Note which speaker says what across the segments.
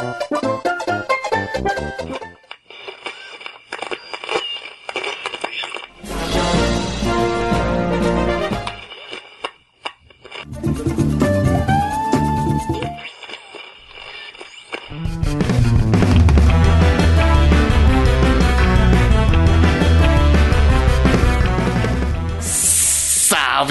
Speaker 1: Oh,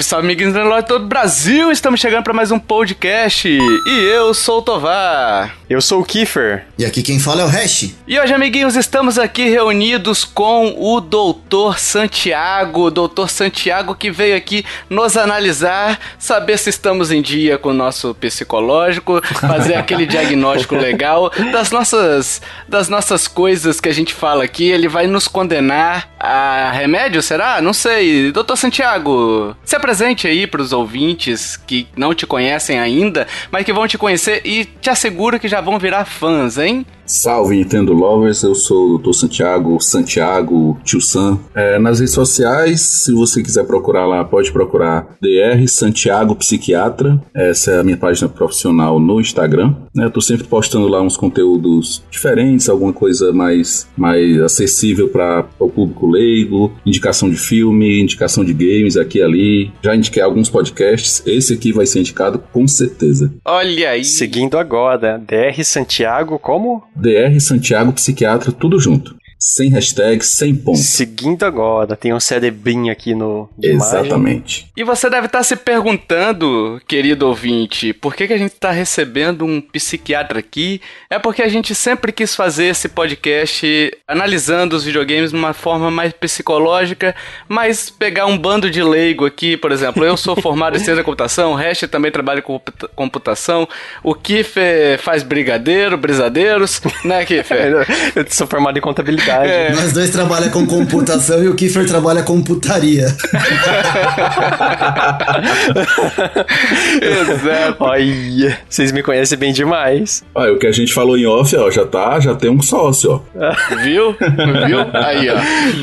Speaker 1: Salve, amiguinhos de todo o Brasil! Estamos chegando para mais um podcast e eu sou o Tovar.
Speaker 2: Eu sou o Kiefer.
Speaker 3: E aqui quem fala é o Hash.
Speaker 1: E hoje, amiguinhos, estamos aqui reunidos com o Doutor Santiago. Doutor Santiago que veio aqui nos analisar, saber se estamos em dia com o nosso psicológico, fazer aquele diagnóstico legal das nossas, das nossas coisas que a gente fala aqui. Ele vai nos condenar a remédio, será? Não sei. Doutor Santiago, se apresente aí para os ouvintes que não te conhecem ainda, mas que vão te conhecer e te asseguro que já vão virar fãs, hein?
Speaker 4: Salve Nintendo Lovers, eu sou o Dr. Santiago, Santiago Tio San. É, nas redes sociais, se você quiser procurar lá, pode procurar DR Santiago Psiquiatra. Essa é a minha página profissional no Instagram. Né, eu tô sempre postando lá uns conteúdos diferentes, alguma coisa mais, mais acessível para o público leigo, indicação de filme, indicação de games aqui e ali. Já indiquei alguns podcasts, esse aqui vai ser indicado com certeza.
Speaker 1: Olha aí!
Speaker 2: Seguindo agora, DR Santiago como?
Speaker 4: DR Santiago Psiquiatra, tudo junto sem hashtag, sem ponto.
Speaker 2: Seguindo agora, tem um cerebrinho aqui no.
Speaker 4: Exatamente.
Speaker 1: E você deve estar se perguntando, querido ouvinte, por que, que a gente está recebendo um psiquiatra aqui? É porque a gente sempre quis fazer esse podcast analisando os videogames de uma forma mais psicológica, mas pegar um bando de leigo aqui, por exemplo, eu sou formado em ciência da computação, o Hash também trabalha com computação, o Kiffer faz brigadeiro, brisadeiros, né, Kiffer?
Speaker 2: eu sou formado em contabilidade verdade.
Speaker 3: É. Nós dois trabalham com computação e o Kiefer trabalha com putaria.
Speaker 2: Exato. Olha, vocês me conhecem bem demais.
Speaker 4: Olha, o que a gente falou em off, ó, já tá, já tem um sócio, ó.
Speaker 1: Viu? Viu? Aí, ó.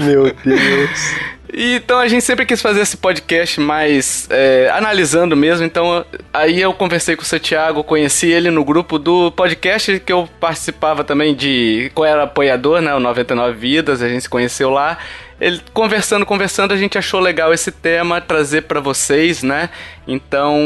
Speaker 2: Meu Deus.
Speaker 1: Então a gente sempre quis fazer esse podcast mais é, analisando mesmo. Então aí eu conversei com o Santiago, conheci ele no grupo do podcast que eu participava também de. Eu era apoiador, né? O 99 Vidas, a gente se conheceu lá. Ele conversando, conversando, a gente achou legal esse tema trazer para vocês, né? Então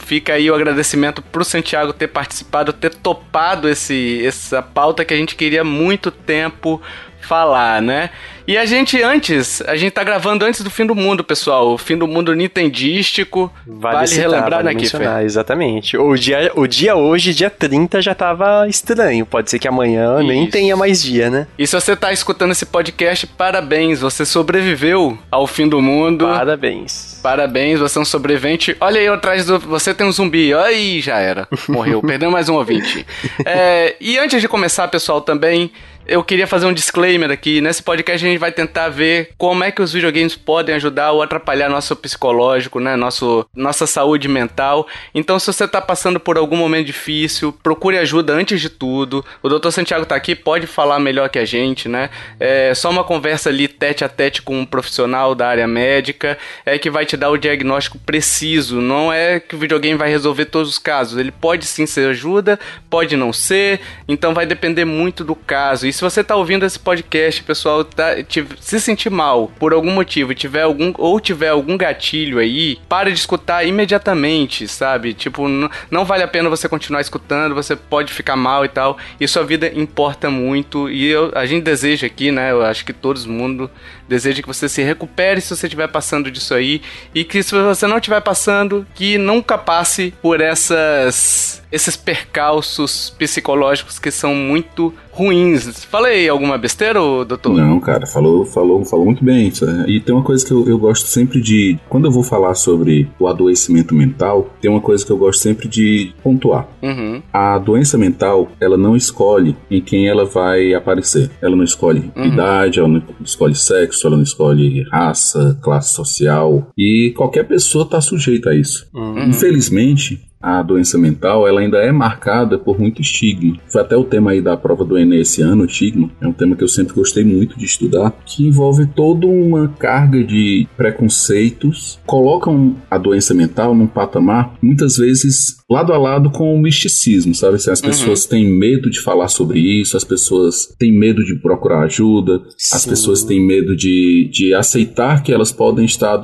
Speaker 1: fica aí o agradecimento pro Santiago ter participado, ter topado esse essa pauta que a gente queria muito tempo falar, né? E a gente antes, a gente tá gravando antes do fim do mundo, pessoal. O fim do mundo nintendístico. Vale, vale citar, relembrar, vale né,
Speaker 2: Kiffer? Exatamente. O dia, o dia hoje, dia 30, já tava estranho. Pode ser que amanhã Isso. nem tenha mais dia, né?
Speaker 1: E se você tá escutando esse podcast, parabéns. Você sobreviveu ao fim do mundo.
Speaker 2: Parabéns.
Speaker 1: Parabéns, você é um sobrevivente. Olha aí atrás do. Você tem um zumbi. Aí já era. Morreu. Perdeu mais um ouvinte. É, e antes de começar, pessoal, também eu queria fazer um disclaimer aqui. Nesse podcast a gente vai tentar ver como é que os videogames podem ajudar ou atrapalhar nosso psicológico, né? Nosso, nossa saúde mental. Então, se você tá passando por algum momento difícil, procure ajuda antes de tudo. O Dr. Santiago tá aqui, pode falar melhor que a gente, né? É só uma conversa ali tete a tete com um profissional da área médica é que vai te dar o diagnóstico preciso. Não é que o videogame vai resolver todos os casos. Ele pode sim ser ajuda, pode não ser. Então vai depender muito do caso. E se você tá ouvindo esse podcast, pessoal, tá, se sentir mal por algum motivo, tiver algum ou tiver algum gatilho aí, pare de escutar imediatamente, sabe? Tipo, não vale a pena você continuar escutando, você pode ficar mal e tal. E sua vida importa muito e eu, a gente deseja aqui, né? Eu acho que todo mundo deseja que você se recupere se você estiver passando disso aí e que se você não estiver passando, que nunca passe por essas esses percalços psicológicos que são muito ruins. Falei alguma besteira, doutor?
Speaker 4: Não, cara, falou, falou, falou muito bem. E tem uma coisa que eu, eu gosto sempre de. Quando eu vou falar sobre o adoecimento mental, tem uma coisa que eu gosto sempre de pontuar.
Speaker 1: Uhum.
Speaker 4: A doença mental, ela não escolhe em quem ela vai aparecer. Ela não escolhe uhum. idade, ela não escolhe sexo, ela não escolhe raça, classe social. E qualquer pessoa está sujeita a isso.
Speaker 1: Uhum.
Speaker 4: Infelizmente, a doença mental ela ainda é marcada por muito estigma. Foi até o tema aí da prova do Enem esse ano, estigma. É um tema que eu sempre gostei muito de estudar, que envolve toda uma carga de preconceitos, colocam a doença mental num patamar muitas vezes lado a lado com o misticismo, sabe? Assim, as uhum. pessoas têm medo de falar sobre isso, as pessoas têm medo de procurar ajuda, Sim. as pessoas têm medo de, de aceitar que elas podem estar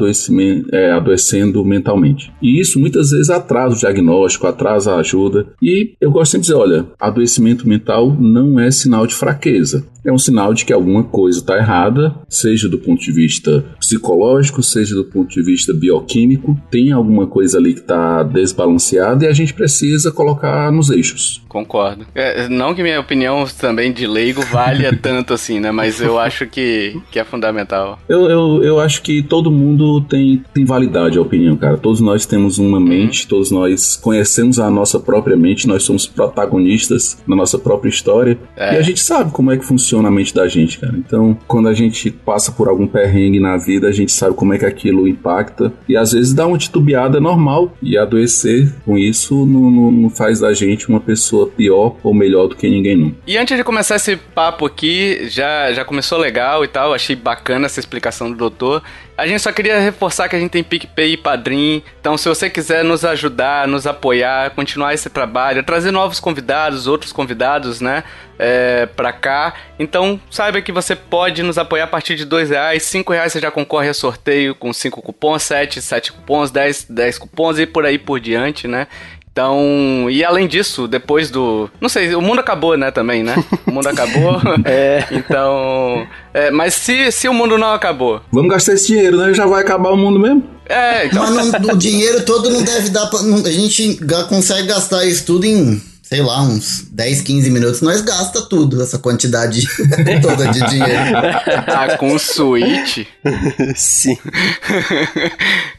Speaker 4: é, adoecendo mentalmente. E isso muitas vezes atrasa o diagnóstico, atrasa a ajuda. E eu gosto sempre de dizer: olha, adoecimento mental não é sinal de fraqueza é um sinal de que alguma coisa está errada, seja do ponto de vista psicológico, seja do ponto de vista bioquímico, tem alguma coisa ali que está desbalanceada e a gente precisa colocar nos eixos.
Speaker 1: Concordo. É, não que minha opinião também de leigo valha tanto assim, né? Mas eu acho que, que é fundamental.
Speaker 4: Eu, eu, eu acho que todo mundo tem, tem validade a opinião, cara. Todos nós temos uma uhum. mente, todos nós conhecemos a nossa própria mente, nós somos protagonistas na nossa própria história é. e a gente sabe como é que funciona a mente da gente, cara. Então, quando a gente passa por algum perrengue na vida, a gente sabe como é que aquilo impacta e às vezes dá uma titubeada normal e adoecer com isso não, não, não faz da gente uma pessoa pior ou melhor do que ninguém não.
Speaker 1: E antes de começar esse papo aqui, já, já começou legal e tal, achei bacana essa explicação do doutor. A gente só queria reforçar que a gente tem PicPay e Padrim. Então, se você quiser nos ajudar, nos apoiar, continuar esse trabalho, trazer novos convidados, outros convidados, né? É, pra cá. Então, saiba que você pode nos apoiar a partir de dois reais. Cinco reais você já concorre a sorteio com cinco cupons, sete, sete cupons, dez, dez cupons e por aí por diante, né? Então, e além disso, depois do. Não sei, o mundo acabou, né, também, né? O mundo acabou. é. Então. É, mas se, se o mundo não acabou.
Speaker 4: Vamos gastar esse dinheiro, né? Já vai acabar o mundo mesmo?
Speaker 3: É, então. Mas não, o dinheiro todo não deve dar pra. Não, a gente consegue gastar isso tudo em sei lá, uns 10, 15 minutos, nós gasta tudo, essa quantidade toda de dinheiro.
Speaker 1: Ah, com Switch?
Speaker 2: Sim.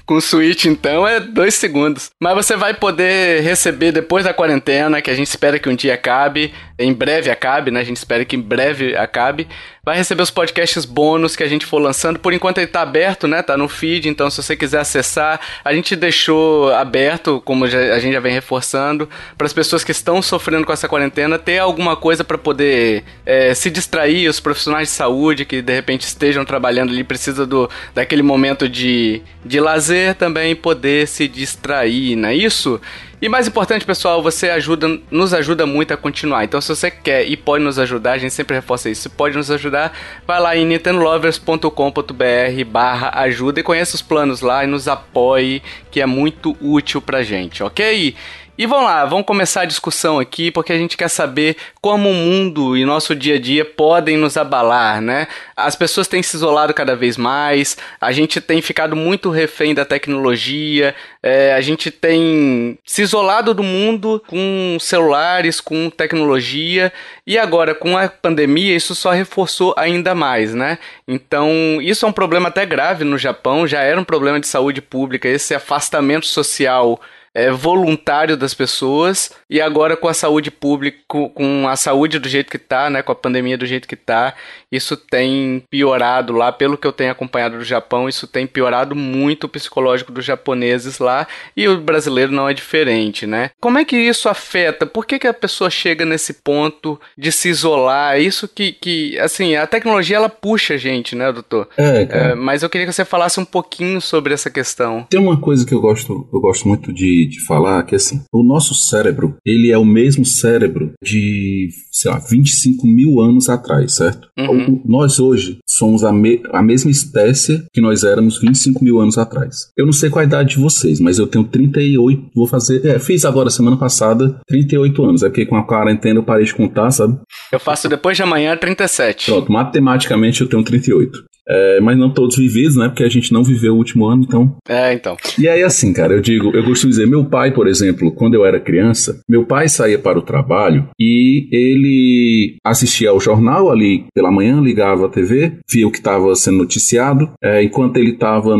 Speaker 1: com Switch, então, é dois segundos. Mas você vai poder receber depois da quarentena, que a gente espera que um dia acabe, em breve acabe, né? A gente espera que em breve acabe. Vai receber os podcasts bônus que a gente for lançando. Por enquanto ele tá aberto, né? Tá no feed, então se você quiser acessar, a gente deixou aberto, como a gente já vem reforçando, para as pessoas que estão sofrendo com essa quarentena ter alguma coisa para poder é, se distrair, os profissionais de saúde que de repente estejam trabalhando ali, precisa do, daquele momento de, de lazer também poder se distrair, não é isso? E mais importante, pessoal, você ajuda, nos ajuda muito a continuar. Então, se você quer e pode nos ajudar, a gente sempre reforça isso. Se pode nos ajudar, vai lá em nintendolovers.com.br barra ajuda e conheça os planos lá e nos apoie, que é muito útil pra gente, ok? E vamos lá, vamos começar a discussão aqui, porque a gente quer saber como o mundo e nosso dia a dia podem nos abalar, né? As pessoas têm se isolado cada vez mais, a gente tem ficado muito refém da tecnologia, é, a gente tem se isolado do mundo com celulares, com tecnologia, e agora com a pandemia isso só reforçou ainda mais, né? Então, isso é um problema até grave no Japão, já era um problema de saúde pública, esse afastamento social é, voluntário das pessoas e agora com a saúde pública, com a saúde do jeito que tá, né, com a pandemia do jeito que tá, isso tem piorado lá, pelo que eu tenho acompanhado do Japão, isso tem piorado muito o psicológico dos japoneses lá e o brasileiro não é diferente, né? Como é que isso afeta? Por que, que a pessoa chega nesse ponto de se isolar? Isso que, que assim, a tecnologia ela puxa a gente, né, doutor?
Speaker 4: É, é,
Speaker 1: mas eu queria que você falasse um pouquinho sobre essa questão.
Speaker 4: Tem uma coisa que eu gosto, eu gosto muito de de, falar que assim, o nosso cérebro, ele é o mesmo cérebro de, sei lá, 25 mil anos atrás, certo? Uhum. nós hoje somos a, me, a mesma espécie que nós éramos 25 mil anos atrás. Eu não sei qual a idade de vocês, mas eu tenho 38, vou fazer, é, fiz agora semana passada 38 anos, é porque com a quarentena eu parei de contar, sabe?
Speaker 1: Eu faço depois de amanhã 37.
Speaker 4: Pronto, matematicamente eu tenho 38. É, mas não todos vividos, né? Porque a gente não viveu o último ano, então.
Speaker 1: É, então.
Speaker 4: E aí, assim, cara, eu digo, eu costumo dizer, meu pai, por exemplo, quando eu era criança, meu pai saía para o trabalho e ele assistia ao jornal ali pela manhã, ligava a TV, via o que estava sendo noticiado, é, enquanto ele estava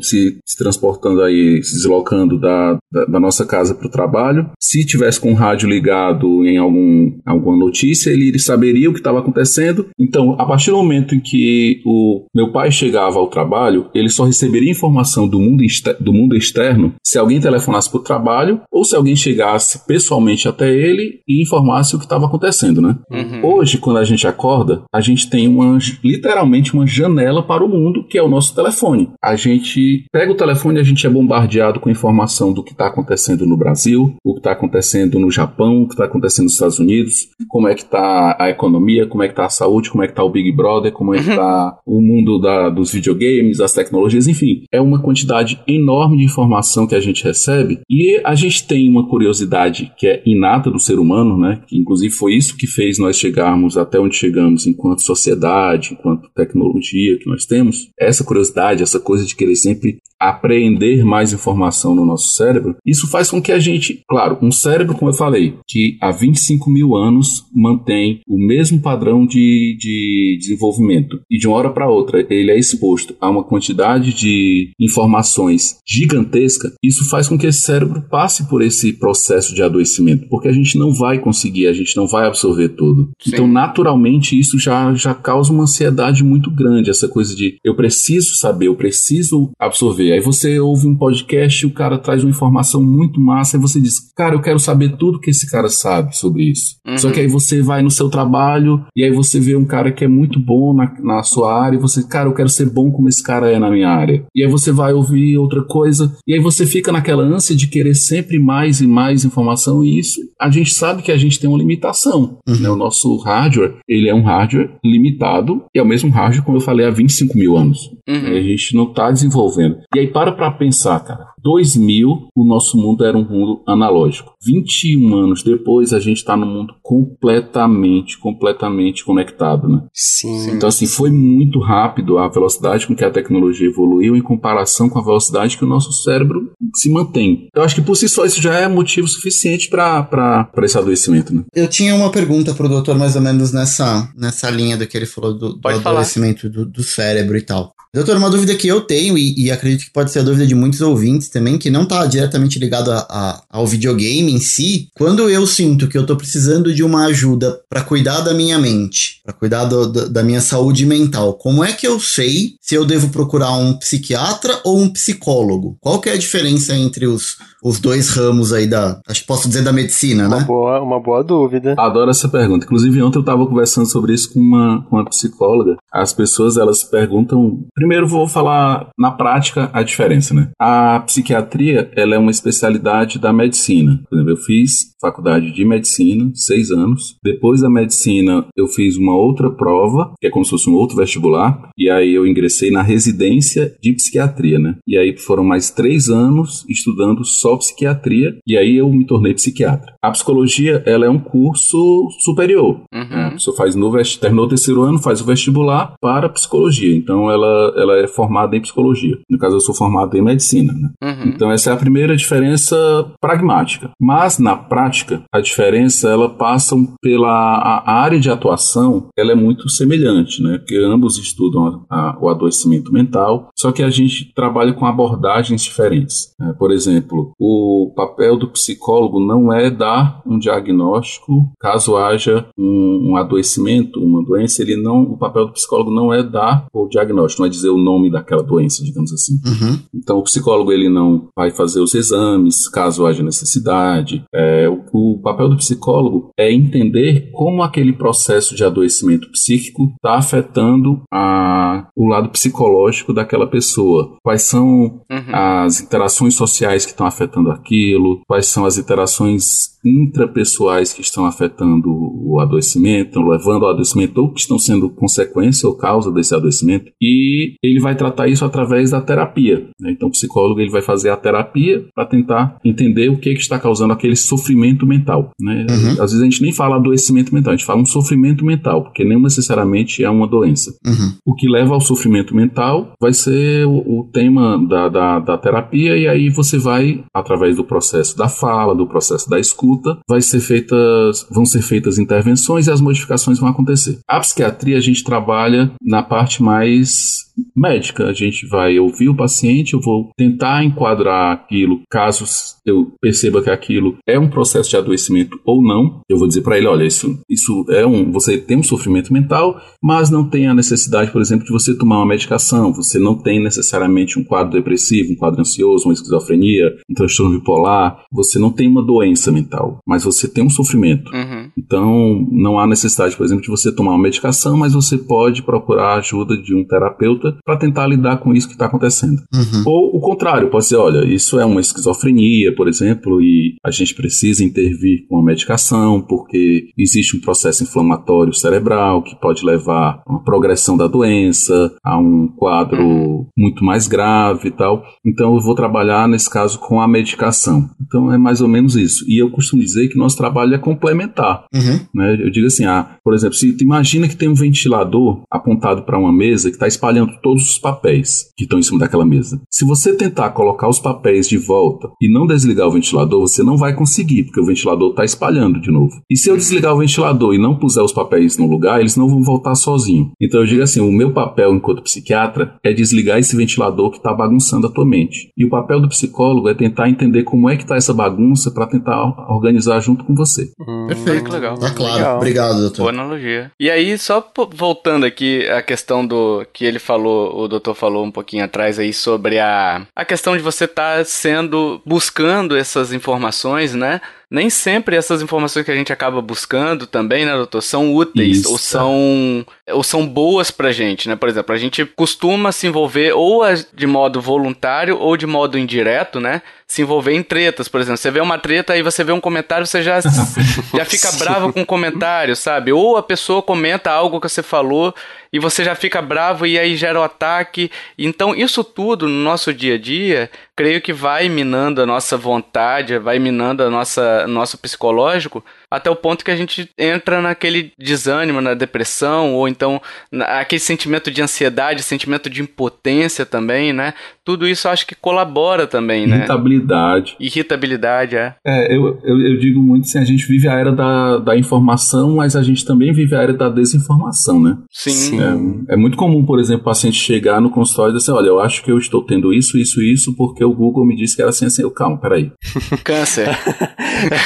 Speaker 4: se, se, transportando aí, se deslocando da, da, da nossa casa para o trabalho. Se tivesse com o rádio ligado em algum, alguma notícia, ele saberia o que estava acontecendo. Então, a partir do momento em que o meu pai chegava ao trabalho, ele só receberia informação do mundo, do mundo externo se alguém telefonasse para o trabalho ou se alguém chegasse pessoalmente até ele e informasse o que estava acontecendo, né? Uhum. Hoje, quando a gente acorda, a gente tem uma, literalmente uma janela para o mundo, que é o nosso telefone. A gente pega o telefone e a gente é bombardeado com informação do que está acontecendo no Brasil, o que está acontecendo no Japão, o que está acontecendo nos Estados Unidos, como é que está a economia, como é que está a saúde, como é que está o Big Brother, como é que está uhum. o mundo da, dos videogames, das tecnologias, enfim. É uma quantidade enorme de informação que a gente recebe e a gente tem uma curiosidade que é inata do ser humano, né? Que inclusive foi isso que fez nós chegarmos até onde chegamos enquanto sociedade, enquanto tecnologia que nós temos. Essa curiosidade, essa coisa de querer sempre apreender mais informação no nosso cérebro, isso faz com que a gente, claro, um cérebro, como eu falei, que há 25 mil anos mantém o mesmo padrão de, de desenvolvimento e de uma hora para outra ele é exposto a uma quantidade de informações gigantesca, isso faz com que esse cérebro passe por esse processo de adoecimento, porque a gente não vai conseguir, a gente não vai absorver tudo. Sim. Então, naturalmente, isso já, já causa uma ansiedade muito grande, essa coisa de eu preciso saber, eu preciso absorver. Aí você ouve um podcast e o cara traz uma informação muito massa e você diz, cara, eu quero saber tudo que esse cara sabe sobre isso. Uhum. Só que aí você vai no seu trabalho e aí você vê um cara que é muito bom na, na sua área e você, cara, eu quero ser bom como esse cara é na minha área. E aí você vai ouvir outra coisa e aí você fica naquela ânsia de querer sempre mais e mais informação e isso a gente sabe que a gente tem uma limitação. Uhum. Né? O nosso hardware, ele é um hardware limitado e é o mesmo hardware, como eu falei, há 25 mil anos. Uhum. A gente não está desenvolvendo. E aí para pra pensar, cara. 2000, o nosso mundo era um mundo analógico. 21 anos depois, a gente está num mundo completamente, completamente conectado, né?
Speaker 2: Sim.
Speaker 4: Então, assim, foi muito rápido a velocidade com que a tecnologia evoluiu em comparação com a velocidade que o nosso cérebro se mantém. Eu acho que por si só isso já é motivo suficiente para esse adoecimento, né?
Speaker 3: Eu tinha uma pergunta pro doutor mais ou menos nessa, nessa linha do que ele falou do, do adoecimento do, do, cérebro e tal. Doutor, uma dúvida que eu tenho, e, e, acredito que pode ser a dúvida de muitos ouvintes também, que não está diretamente ligado a, a, ao videogame em si, quando eu sinto que eu estou precisando de uma ajuda para cuidar da minha mente, para cuidar do, do, da minha saúde mental, como é que eu sei se eu devo procurar um psiquiatra ou um psicólogo? Qual que é a diferença entre os, os dois ramos aí da, acho que posso dizer da medicina,
Speaker 2: uma
Speaker 3: né?
Speaker 2: Boa, uma boa dúvida.
Speaker 4: Adoro essa pergunta. Inclusive ontem eu estava conversando sobre isso com uma, com uma psicóloga. As pessoas, elas perguntam Primeiro vou falar na prática a diferença, né? A psiquiatria, ela é uma especialidade da medicina. Por exemplo, eu fiz faculdade de medicina, seis anos. Depois da medicina, eu fiz uma outra prova, que é como se fosse um outro vestibular, e aí eu ingressei na residência de psiquiatria, né? E aí foram mais três anos estudando só psiquiatria, e aí eu me tornei psiquiatra. A psicologia, ela é um curso superior. Uhum. Né? A pessoa faz no terminou o terceiro ano, faz o vestibular para psicologia. Então ela ela é formada em psicologia. No caso, eu sou formado em medicina. Né? Uhum. Então, essa é a primeira diferença pragmática. Mas, na prática, a diferença, ela passa pela a área de atuação, ela é muito semelhante, né? Porque ambos estudam a, a, o adoecimento mental, só que a gente trabalha com abordagens diferentes. Né? Por exemplo, o papel do psicólogo não é dar um diagnóstico caso haja um, um adoecimento, uma doença, ele não, o papel do psicólogo não é dar o diagnóstico, não é dizer o nome daquela doença, digamos assim. Uhum. Então, o psicólogo ele não vai fazer os exames, caso haja necessidade. É, o, o, papel do psicólogo é entender como aquele processo de adoecimento psíquico está afetando a, o lado psicológico daquela pessoa. Quais são uhum. as interações sociais que estão afetando aquilo, quais são as interações intrapessoais que estão afetando o adoecimento, levando ao adoecimento ou que estão sendo consequência ou causa desse adoecimento. E ele vai tratar isso através da terapia. Né? Então, o psicólogo ele vai fazer a terapia para tentar entender o que, que está causando aquele sofrimento mental. Né? Uhum. Às vezes a gente nem fala adoecimento mental, a gente fala um sofrimento mental, porque nem necessariamente é uma doença. Uhum. O que leva ao sofrimento mental vai ser o, o tema da, da, da terapia, e aí você vai, através do processo da fala, do processo da escuta, vai ser feitas, vão ser feitas intervenções e as modificações vão acontecer. A psiquiatria a gente trabalha na parte mais médica. A gente vai ouvir o paciente, eu vou tentar enquadrar aquilo, caso eu perceba que aquilo é um processo de adoecimento ou não, eu vou dizer para ele, olha, isso, isso é um, você tem um sofrimento mental, mas não tem a necessidade, por exemplo, de você tomar uma medicação, você não tem necessariamente um quadro depressivo, um quadro ansioso, uma esquizofrenia, um transtorno bipolar, você não tem uma doença mental, mas você tem um sofrimento. Uhum. Então, não há necessidade, por exemplo, de você tomar uma medicação, mas você pode procurar a ajuda de um terapeuta para tentar lidar com isso que está acontecendo. Uhum. Ou o contrário, pode ser, olha, isso é uma esquizofrenia, por exemplo, e a gente precisa intervir com a medicação porque existe um processo inflamatório cerebral que pode levar a uma progressão da doença, a um quadro uhum. muito mais grave e tal. Então eu vou trabalhar nesse caso com a medicação. Então é mais ou menos isso. E eu costumo dizer que nosso trabalho é complementar. Uhum. Né? Eu digo assim, ah, por exemplo, se imagina que tem um ventilador apontado para uma mesa que está espalhando todos os papéis que estão em cima daquela mesa. Se você tentar colocar os papéis de volta e não desligar o ventilador, você não vai conseguir, porque o ventilador está espalhando de novo. E se eu desligar o ventilador e não puser os papéis no lugar, eles não vão voltar sozinho. Então eu digo assim, o meu papel enquanto psiquiatra é desligar esse ventilador que está bagunçando a tua mente. E o papel do psicólogo é tentar entender como é que está essa bagunça para tentar organizar junto com você.
Speaker 1: Hum, Perfeito. Legal.
Speaker 3: Tá claro. Legal. Obrigado, doutor.
Speaker 1: Boa analogia. E aí, só voltando aqui a questão do que ele falou, o doutor falou um pouquinho atrás aí sobre a, a questão de você estar tá sendo, buscando essas informações, né? Nem sempre essas informações que a gente acaba buscando também, né, doutor, são úteis Isso. ou são ou são boas pra gente, né? Por exemplo, a gente costuma se envolver ou de modo voluntário ou de modo indireto, né? Se envolver em tretas, por exemplo, você vê uma treta aí você vê um comentário, você já já fica bravo com o comentário, sabe? Ou a pessoa comenta algo que você falou e você já fica bravo e aí gera o ataque. Então, isso tudo no nosso dia a dia, creio que vai minando a nossa vontade, vai minando a nossa nosso psicológico até o ponto que a gente entra naquele desânimo, na depressão, ou então aquele sentimento de ansiedade, sentimento de impotência também, né? Tudo isso acho que colabora também,
Speaker 4: né? Irritabilidade.
Speaker 1: Irritabilidade, é.
Speaker 4: É, eu, eu, eu, digo muito assim, a gente vive a era da, da informação, mas a gente também vive a era da desinformação, né?
Speaker 1: Sim.
Speaker 4: É, é muito comum, por exemplo, o paciente chegar no consultório e dizer assim, olha, eu acho que eu estou tendo isso, isso, isso, porque o Google me disse que era assim, assim. Eu, calma, peraí.
Speaker 1: Câncer.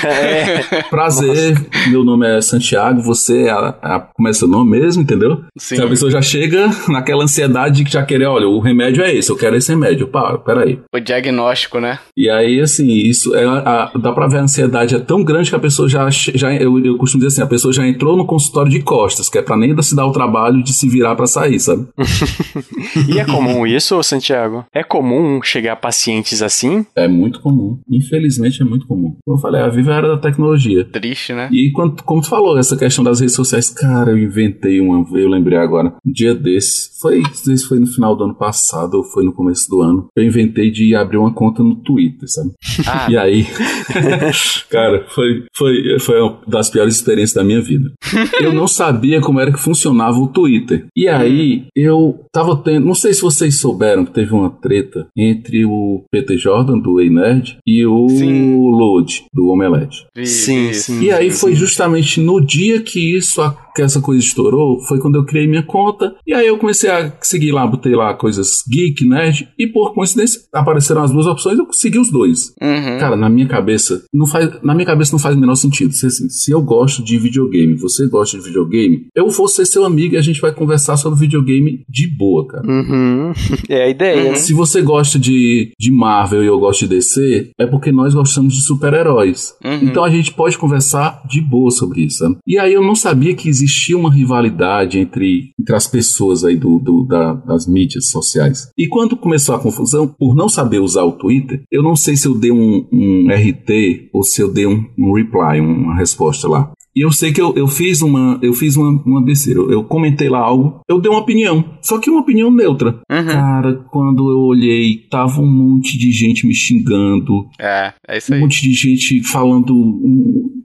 Speaker 4: é. Prazer meu nome é Santiago, você é a, a, como é seu nome mesmo, entendeu? Sim. Se a pessoa já chega naquela ansiedade de já querer, olha, o remédio é esse, eu quero esse remédio. Pá, peraí.
Speaker 1: O diagnóstico, né?
Speaker 4: E aí, assim, isso é. A, dá pra ver a ansiedade é tão grande que a pessoa já. já eu, eu costumo dizer assim, a pessoa já entrou no consultório de costas, que é pra nem se dar o trabalho de se virar para sair, sabe?
Speaker 2: e é comum isso, Santiago? É comum chegar pacientes assim?
Speaker 4: É muito comum. Infelizmente é muito comum. Como eu falei, a Viva era da tecnologia.
Speaker 1: Triste né?
Speaker 4: E quando, como tu falou, essa questão das redes sociais, cara, eu inventei uma, eu lembrei agora, um dia desse, foi, se foi no final do ano passado ou foi no começo do ano, eu inventei de abrir uma conta no Twitter, sabe? Ah. E aí, cara, foi, foi, foi uma das piores experiências da minha vida. Eu não sabia como era que funcionava o Twitter. E aí, eu tava tendo, não sei se vocês souberam que teve uma treta entre o Peter Jordan, do Ei Nerd, e o sim. Load, do Omelete.
Speaker 2: Sim, sim.
Speaker 4: E aí foi justamente no dia que isso que essa coisa estourou, foi quando eu criei minha conta. E aí eu comecei a seguir lá, botei lá coisas geek, nerd, e por coincidência apareceram as duas opções, eu segui os dois. Uhum. Cara, na minha cabeça, não faz, na minha cabeça não faz o menor sentido. Se, assim, se eu gosto de videogame, você gosta de videogame, eu vou ser seu amigo e a gente vai conversar sobre videogame de boa, cara.
Speaker 2: Uhum. É a ideia. Uhum.
Speaker 4: Se você gosta de, de Marvel e eu gosto de DC, é porque nós gostamos de super-heróis. Uhum. Então a gente pode conversar de boa sobre isso. Sabe? E aí eu não sabia que existia uma rivalidade entre, entre as pessoas aí do, do da, das mídias sociais. E quando começou a confusão, por não saber usar o Twitter, eu não sei se eu dei um, um RT ou se eu dei um, um reply, uma resposta lá. E eu sei que eu, eu fiz uma eu fiz uma, uma besteira. Eu, eu comentei lá algo, eu dei uma opinião. Só que uma opinião neutra. Uhum. Cara, quando eu olhei, tava um monte de gente me xingando.
Speaker 1: É, é isso aí.
Speaker 4: Um monte de gente falando.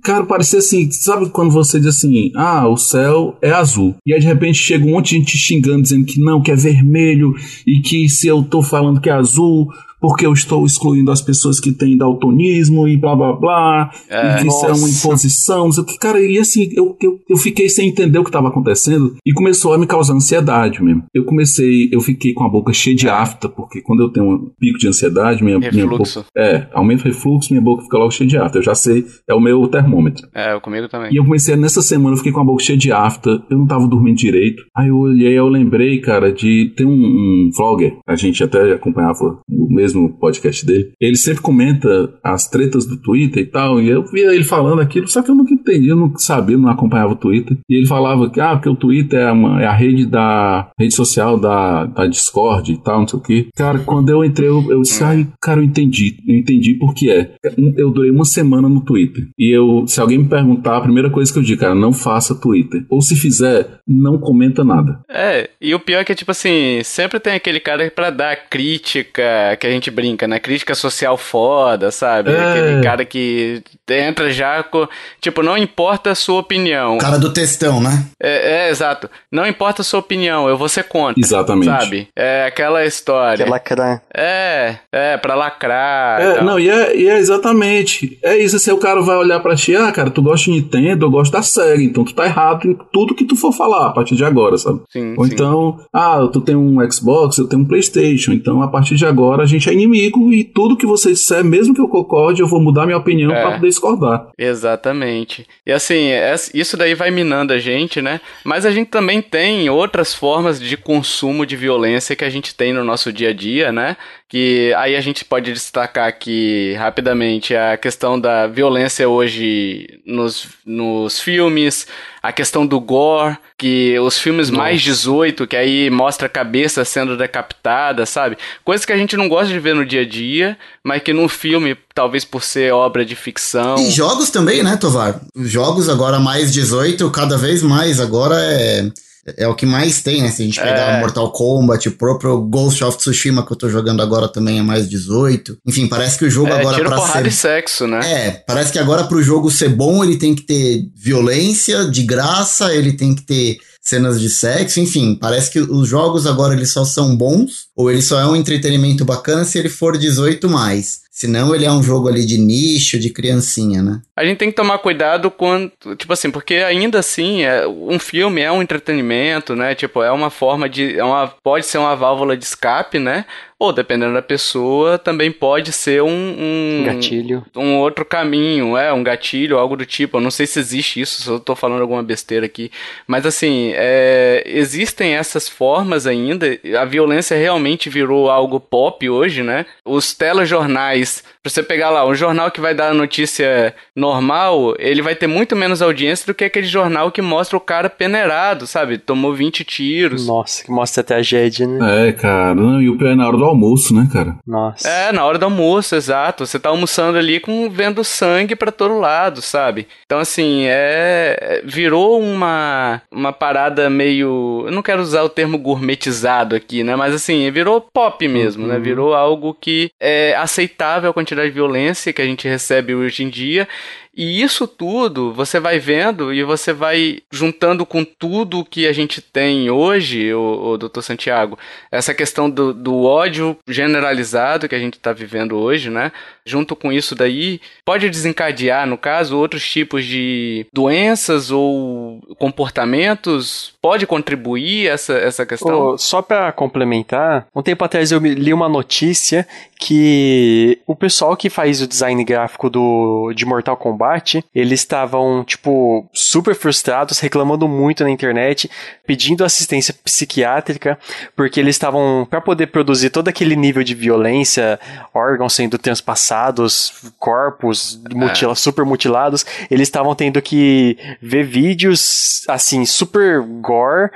Speaker 4: Cara, parecia assim, sabe quando você diz assim, ah, o céu é azul. E aí de repente chega um monte de gente xingando, dizendo que não, que é vermelho, e que se eu tô falando que é azul, porque eu estou excluindo as pessoas que têm daltonismo e blá blá blá, é, e isso nossa. é uma imposição, não que. Cara, e assim, eu, eu, eu fiquei sem entender o que estava acontecendo e começou a me causar ansiedade mesmo. Eu comecei, eu fiquei com a boca cheia de afta, porque quando eu tenho um pico de ansiedade, minha, minha boca. É, aumenta o refluxo, minha boca fica logo cheia de afta. Eu já sei, é o meu termômetro.
Speaker 1: É, comigo também.
Speaker 4: E eu comecei nessa semana, eu fiquei com a boca cheia de afta, eu não tava dormindo direito. Aí eu olhei, eu lembrei, cara, de. Tem um, um vlogger, a gente até acompanhava o mesmo podcast dele. Ele sempre comenta as tretas do Twitter e tal, e eu via ele falando aquilo, só que eu nunca entendi, eu não sabia, não acompanhava o Twitter. E ele falava que, ah, porque o Twitter é, uma, é a rede da rede social da, da Discord e tal, não sei o que. Cara, quando eu entrei, eu, eu disse, ai, cara, eu entendi. Eu entendi porque é. Eu durei uma semana no Twitter. E eu, se alguém me perguntar, a primeira coisa que eu digo, cara, não faça Twitter. Ou se fizer, não comenta nada.
Speaker 1: É, e o pior é que, tipo assim, sempre tem aquele cara pra dar crítica, que a gente brinca, né? Crítica social foda, sabe? É. Aquele cara que entra já com. Tipo, não importa a sua opinião. O
Speaker 3: cara do textão, né?
Speaker 1: É, é, exato. Não importa a sua opinião, eu vou ser contra.
Speaker 4: Exatamente.
Speaker 1: Sabe? É aquela história.
Speaker 2: Pra lacrar.
Speaker 1: É, é, pra lacrar.
Speaker 4: É, não, e é, e é exatamente. É isso, se o cara vai olhar pra ti, ah, cara, tu gosta de Nintendo, eu gosto da SEGA, então tu tá errado em tudo que tu for falar a partir de agora, sabe?
Speaker 1: Sim,
Speaker 4: Ou
Speaker 1: sim.
Speaker 4: então, ah, tu tem um Xbox, eu tenho um Playstation, então a partir de agora a gente é inimigo e tudo que você disser, mesmo que eu concorde, eu vou mudar minha opinião é. pra poder discordar.
Speaker 1: Exatamente. E assim, é, isso daí vai minando a gente, né? Mas a gente também tem outras formas de consumo de violência que a gente tem no nosso dia a dia, né? Que aí a gente pode destacar aqui rapidamente a questão da violência hoje nos, nos filmes, a questão do gore, que os filmes Nossa. mais 18, que aí mostra a cabeça sendo decapitada, sabe? Coisas que a gente não gosta de ver no dia a dia, mas que num filme, talvez por ser obra de ficção.
Speaker 3: E jogos também, né, Tovar? Jogos agora mais 18, cada vez mais agora é é o que mais tem, né? Se a gente pegar é. Mortal Kombat, o próprio Ghost of Tsushima que eu tô jogando agora também é mais 18. Enfim, parece que o jogo é, agora
Speaker 1: tiro
Speaker 3: pra
Speaker 1: porrada
Speaker 3: ser...
Speaker 1: e sexo, né?
Speaker 3: É, parece que agora pro jogo ser bom, ele tem que ter violência de graça, ele tem que ter cenas de sexo, enfim, parece que os jogos agora eles só são bons ou ele só é um entretenimento bacana se ele for 18 mais. Senão ele é um jogo ali de nicho, de criancinha, né?
Speaker 1: A gente tem que tomar cuidado quando, tipo assim, porque ainda assim, é, um filme é um entretenimento, né? Tipo, é uma forma de, é uma, pode ser uma válvula de escape, né? Ou, dependendo da pessoa, também pode ser um, um
Speaker 2: gatilho.
Speaker 1: Um outro caminho, é, um gatilho, algo do tipo. Eu não sei se existe isso, se eu tô falando alguma besteira aqui. Mas assim, é, existem essas formas ainda. A violência realmente virou algo pop hoje, né? Os telejornais Pra você pegar lá, um jornal que vai dar a notícia normal, ele vai ter muito menos audiência do que aquele jornal que mostra o cara peneirado, sabe? Tomou 20 tiros.
Speaker 2: Nossa, que mostra até a tragédia, né?
Speaker 4: É, cara. Não, e o pior é na hora do almoço, né, cara?
Speaker 2: Nossa.
Speaker 1: É, na hora do almoço, exato. Você tá almoçando ali com vendo sangue para todo lado, sabe? Então, assim, é. Virou uma, uma parada meio. Eu não quero usar o termo gourmetizado aqui, né? Mas assim, virou pop mesmo, né? uhum. né? Virou algo que é aceitável a quantidade quantidade de violência que a gente recebe hoje em dia e isso tudo você vai vendo e você vai juntando com tudo que a gente tem hoje, o, o doutor Santiago, essa questão do, do ódio generalizado que a gente está vivendo hoje, né? Junto com isso daí, pode desencadear, no caso, outros tipos de doenças ou comportamentos? Pode contribuir essa, essa questão?
Speaker 2: Oh, só para complementar, um tempo atrás eu li uma notícia que o pessoal que faz o design gráfico do, de Mortal Kombat eles estavam, tipo, super frustrados, reclamando muito na internet, pedindo assistência psiquiátrica, porque eles estavam, para poder produzir todo aquele nível de violência, órgãos sendo transpassados, corpos mutila é. super mutilados, eles estavam tendo que ver vídeos, assim, super gore,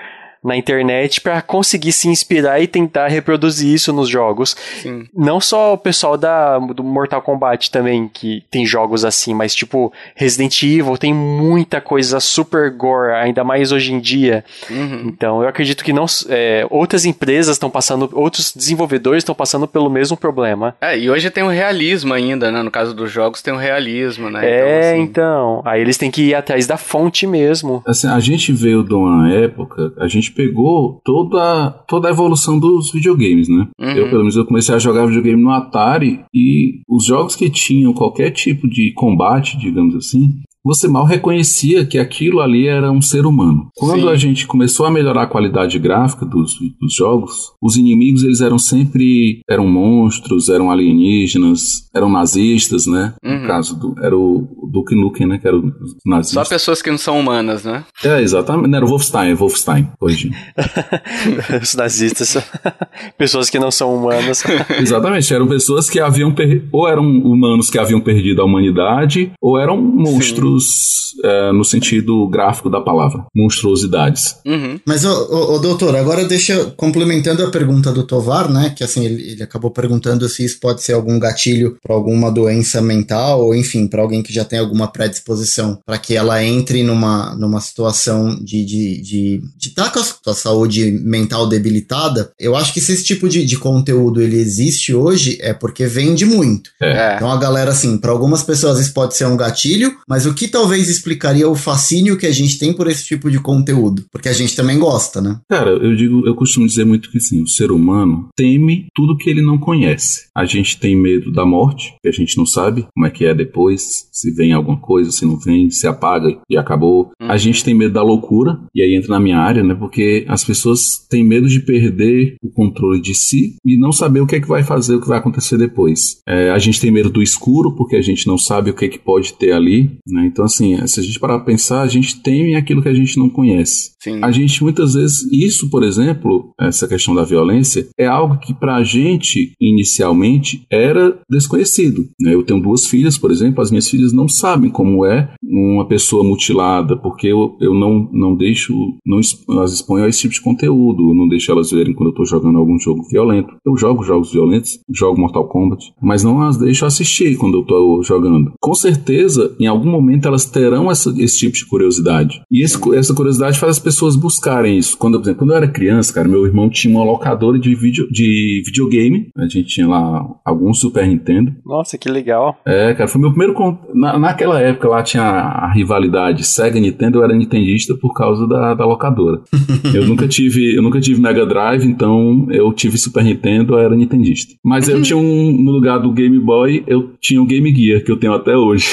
Speaker 2: na internet para conseguir se inspirar e tentar reproduzir isso nos jogos.
Speaker 1: Sim.
Speaker 2: Não só o pessoal da, do Mortal Kombat também, que tem jogos assim, mas tipo Resident Evil tem muita coisa super gore, ainda mais hoje em dia.
Speaker 1: Uhum.
Speaker 2: Então eu acredito que não é, outras empresas estão passando, outros desenvolvedores estão passando pelo mesmo problema.
Speaker 1: É, e hoje tem o um realismo ainda, né? No caso dos jogos tem o um realismo, né?
Speaker 2: É, então, assim... então, Aí eles têm que ir atrás da fonte mesmo.
Speaker 4: Assim, a gente veio de uma época, a gente gente pegou toda, toda a evolução dos videogames, né? Uhum. Eu, pelo menos, eu comecei a jogar videogame no Atari e os jogos que tinham qualquer tipo de combate, digamos assim, você mal reconhecia que aquilo ali era um ser humano. Quando Sim. a gente começou a melhorar a qualidade gráfica dos, dos jogos, os inimigos eles eram sempre eram monstros, eram alienígenas, eram nazistas, né? Uhum. No caso do era o Duke Nukem, né? Que era o nazista.
Speaker 1: Só pessoas que não são humanas, né?
Speaker 4: É, exatamente. Não, era o Wolfenstein, Wolfenstein, hoje.
Speaker 2: Os nazistas pessoas que não são humanas.
Speaker 4: exatamente, eram pessoas que haviam per... ou eram humanos que haviam perdido a humanidade, ou eram monstros monstros é, no sentido gráfico da palavra, monstruosidades.
Speaker 3: Uhum. Mas, ô, ô, doutor, agora deixa, complementando a pergunta do Tovar, né, que assim, ele, ele acabou perguntando se isso pode ser algum gatilho para alguma doença mental, ou enfim, para alguém que já tem alguma predisposição, para que ela entre numa, numa situação de estar de, de, de tá com a sua saúde mental debilitada. Eu acho que se esse tipo de, de conteúdo ele existe hoje, é porque vende muito. É. Então a galera, assim, para algumas pessoas isso pode ser um gatilho, mas o que talvez explicaria o fascínio que a gente tem por esse tipo de conteúdo? Porque a gente também gosta, né?
Speaker 4: Cara, eu digo, eu costumo dizer muito que sim, o ser humano teme tudo que ele não conhece. A gente tem medo da morte, que a gente não sabe como é que é depois, se vem alguma coisa, se não vem, se apaga e acabou. Uhum. A gente tem medo da loucura, e aí entra na minha área, né? Porque as pessoas têm medo de perder o controle de si e não saber o que é que vai fazer, o que vai acontecer depois. É, a gente tem medo do escuro, porque a gente não sabe o que é que pode ter ali, né? Então, assim, se a gente parar para pensar, a gente teme aquilo que a gente não conhece. Sim. A gente, muitas vezes, isso, por exemplo, essa questão da violência, é algo que para a gente, inicialmente, era desconhecido. Né? Eu tenho duas filhas, por exemplo, as minhas filhas não sabem como é uma pessoa mutilada, porque eu, eu não, não deixo, não as exponho a esse tipo de conteúdo, não deixo elas verem quando eu estou jogando algum jogo violento. Eu jogo jogos violentos, jogo Mortal Kombat, mas não as deixo assistir quando eu estou jogando. Com certeza, em algum momento, elas terão essa, esse tipo de curiosidade. E esse, essa curiosidade faz as pessoas buscarem isso. Quando, por exemplo, quando eu era criança, cara, meu irmão tinha uma locadora de, video, de videogame. A gente tinha lá alguns Super Nintendo.
Speaker 2: Nossa, que legal.
Speaker 4: É, cara, foi meu primeiro. Na, naquela época lá tinha a, rivalidade Sega e Nintendo, eu era nintendista por causa da, da locadora. eu nunca tive eu nunca tive Mega Drive, então eu tive Super Nintendo, eu era nintendista. Mas eu tinha um, no lugar do Game Boy, eu tinha o Game Gear, que eu tenho até hoje.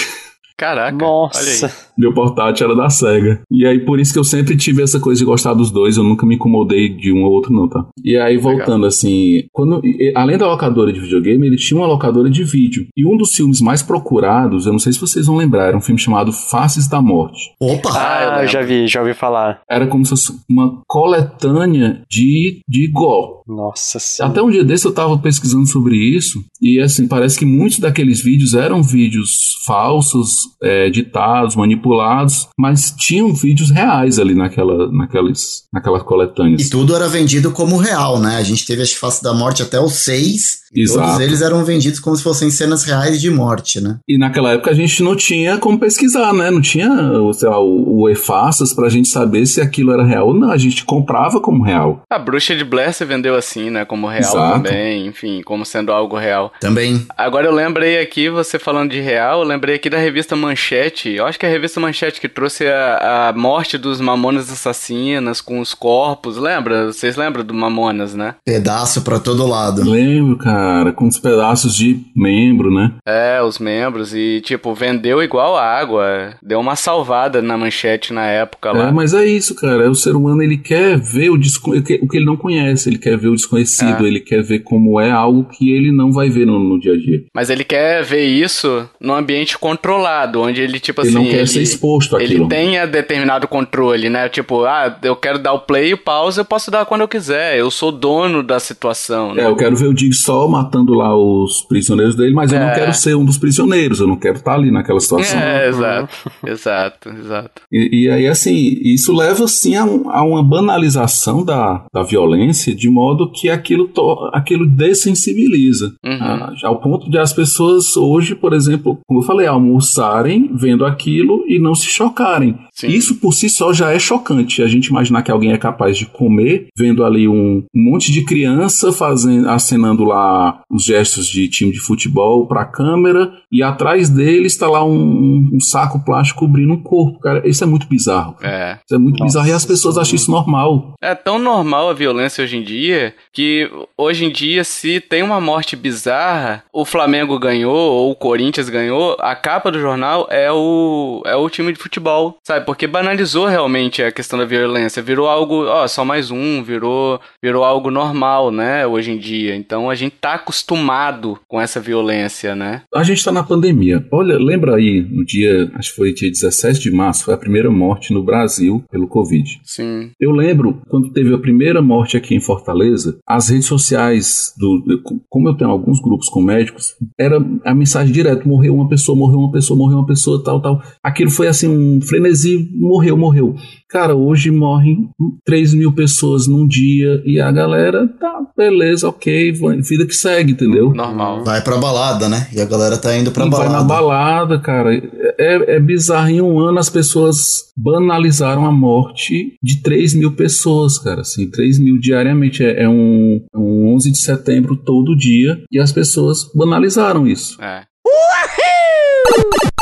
Speaker 1: Caraca.
Speaker 2: Nossa.
Speaker 4: Meu portátil era da SEGA. E aí, por isso que eu sempre tive essa coisa de gostar dos dois. Eu nunca me incomodei de um ou outro, não, tá? E aí, voltando Legal. assim, quando, além da locadora de videogame, ele tinha uma locadora de vídeo. E um dos filmes mais procurados, eu não sei se vocês vão lembrar, era um filme chamado Faces da Morte.
Speaker 2: Opa! Ah, eu já vi, já ouvi falar.
Speaker 4: Era como se fosse uma coletânea de, de gore.
Speaker 2: Nossa
Speaker 4: senhora. Até um dia desse eu tava pesquisando sobre isso. E assim, parece que muitos daqueles vídeos eram vídeos falsos, é, ditados, manipulados manipulados, mas tinham vídeos reais ali naquela, naquelas, naquelas coletâneas.
Speaker 3: E tudo era vendido como real, né? A gente teve as Face da Morte até os seis Exato. Todos eles eram vendidos como se fossem cenas reais de morte, né?
Speaker 4: E naquela época a gente não tinha como pesquisar, né? Não tinha, sei lá, o, o EFASAS pra gente saber se aquilo era real ou não. A gente comprava como real.
Speaker 1: A Bruxa de Blair você vendeu assim, né? Como real Exato. também, enfim, como sendo algo real.
Speaker 3: Também.
Speaker 1: Agora eu lembrei aqui, você falando de real, eu lembrei aqui da revista Manchete. Eu acho que é a revista Manchete que trouxe a, a morte dos Mamonas Assassinas com os corpos. Lembra? Vocês lembram do Mamonas, né?
Speaker 3: Pedaço pra todo lado.
Speaker 4: Lembro, cara cara, com os pedaços de membro, né?
Speaker 1: É, os membros. E, tipo, vendeu igual água. Deu uma salvada na manchete na época lá.
Speaker 4: É, mas é isso, cara. O ser humano, ele quer ver o, desco... o que ele não conhece. Ele quer ver o desconhecido. É. Ele quer ver como é algo que ele não vai ver no, no, dia a dia.
Speaker 1: Mas ele quer ver isso num ambiente controlado, onde ele, tipo
Speaker 4: ele
Speaker 1: assim...
Speaker 4: Ele não quer ele, ser exposto àquilo.
Speaker 1: Ele tenha determinado controle, né? Tipo, ah, eu quero dar o play e o pause, eu posso dar quando eu quiser. Eu sou dono da situação, né?
Speaker 4: É, eu quero ver o Jigsaw matando lá os prisioneiros dele, mas é. eu não é. quero ser um dos prisioneiros, eu não quero estar ali naquela situação.
Speaker 1: É, exato, exato, exato.
Speaker 4: E, e, aí, assim, isso leva, assim, a, a, uma banalização da, da violência, de modo que aquilo, to, aquilo dessensibiliza. Uhum. Ah, ao ponto de as pessoas hoje, por exemplo, como eu falei, almoçarem vendo aquilo e não se chocarem. Sim. Isso por si só já é chocante. A gente imaginar que alguém é capaz de comer vendo ali um, um monte de criança fazendo, acenando lá os gestos de time de futebol para a câmera e atrás dele está lá um, um, saco plástico cobrindo o corpo, cara. Isso é muito bizarro.
Speaker 1: É.
Speaker 4: Isso é muito Nossa, bizarro e as pessoas acham isso normal.
Speaker 1: É tão normal a violência hoje em dia que hoje em dia se tem uma morte bizarra, o Flamengo ganhou ou o Corinthians ganhou, a capa do jornal é o é o time de futebol, sabe? Porque banalizou realmente a questão da violência, virou algo, ó, só mais um, virou virou algo normal, né, hoje em dia. Então a gente tá acostumado com essa violência, né?
Speaker 4: A gente tá na pandemia. Olha, lembra aí no dia, acho que foi dia 17 de março, foi a primeira morte no Brasil pelo Covid.
Speaker 1: Sim.
Speaker 4: Eu lembro quando teve a primeira morte aqui em Fortaleza, as redes sociais do como eu tenho alguns grupos com médicos, era a mensagem direta, morreu uma pessoa, morreu uma pessoa, morreu uma pessoa, tal, tal. Aquilo foi assim um frenesi, morreu, morreu. Cara, hoje morrem 3 mil pessoas num dia e a galera tá, beleza, ok, vida que segue, entendeu?
Speaker 1: Normal.
Speaker 3: Vai pra balada, né? E a galera tá indo pra
Speaker 4: e
Speaker 3: balada.
Speaker 4: Vai na balada, cara. É, é bizarro. Em um ano as pessoas banalizaram a morte de 3 mil pessoas, cara. Assim, 3 mil diariamente. É, é um, é um 11 de setembro todo dia e as pessoas banalizaram isso.
Speaker 1: É. Uhul!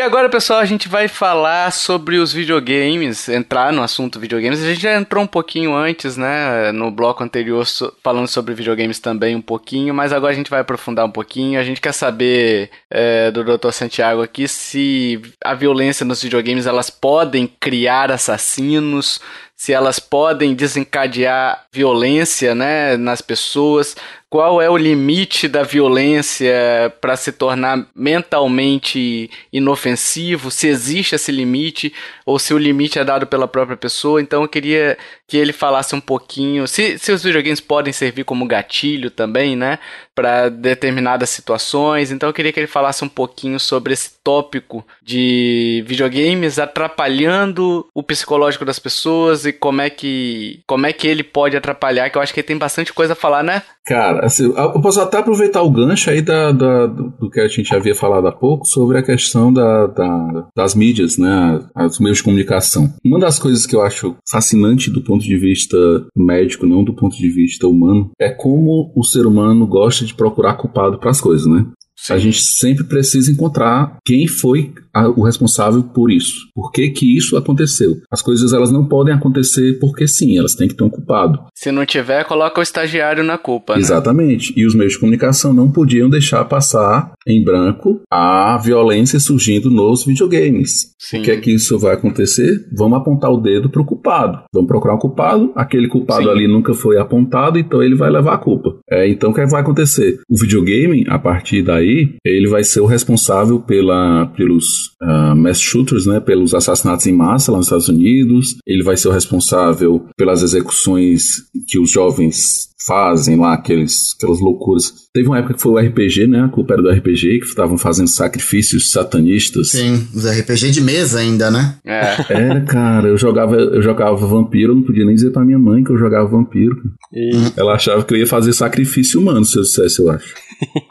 Speaker 1: E agora, pessoal, a gente vai falar sobre os videogames, entrar no assunto videogames. A gente já entrou um pouquinho antes, né, no bloco anterior, falando sobre videogames também um pouquinho, mas agora a gente vai aprofundar um pouquinho. A gente quer saber é, do Dr. Santiago aqui se a violência nos videogames elas podem criar assassinos, se elas podem desencadear violência, né, nas pessoas, qual é o limite da violência para se tornar mentalmente inofensivo, se existe esse limite ou se o limite é dado pela própria pessoa. Então eu queria que ele falasse um pouquinho, se, se os videogames podem servir como gatilho também, né, para determinadas situações. Então eu queria que ele falasse um pouquinho sobre esse tópico de videogames atrapalhando o psicológico das pessoas e como é que como é que ele pode atrapalhar, que eu acho que ele tem bastante coisa a falar, né?
Speaker 4: Cara, assim, eu posso até aproveitar o gancho aí da, da do, que a gente havia falado há pouco sobre a questão da, da, das mídias, né, os meios de comunicação. Uma das coisas que eu acho fascinante do ponto de vista médico, não do ponto de vista humano, é como o ser humano gosta de procurar culpado para as coisas, né? Sim. A gente sempre precisa encontrar quem foi a, o responsável por isso. Por que que isso aconteceu? As coisas elas não podem acontecer porque sim, elas têm que ter um culpado.
Speaker 1: Se não tiver, coloca o estagiário na culpa. Né?
Speaker 4: Exatamente. E os meios de comunicação não podiam deixar passar em branco a violência surgindo nos videogames. Sim. O que é que isso vai acontecer? Vamos apontar o dedo para o culpado. Vamos procurar um culpado. Aquele culpado sim. ali nunca foi apontado, então ele vai levar a culpa. É, então o que, é que vai acontecer? O videogame, a partir daí aí, ele vai ser o responsável pela, pelos uh, mass shooters, né, pelos assassinatos em massa lá nos Estados Unidos. Ele vai ser o responsável pelas execuções que os jovens fazem lá, aqueles, aquelas loucuras. Teve uma época que foi o RPG, né? A culpa era do RPG, que estavam fazendo sacrifícios satanistas.
Speaker 3: Sim, os RPG de mesa ainda, né?
Speaker 1: É.
Speaker 4: Era, cara, eu jogava, eu jogava vampiro, eu não podia nem dizer pra minha mãe que eu jogava vampiro. E... Ela achava que eu ia fazer sacrifício humano se eu dissesse, eu acho.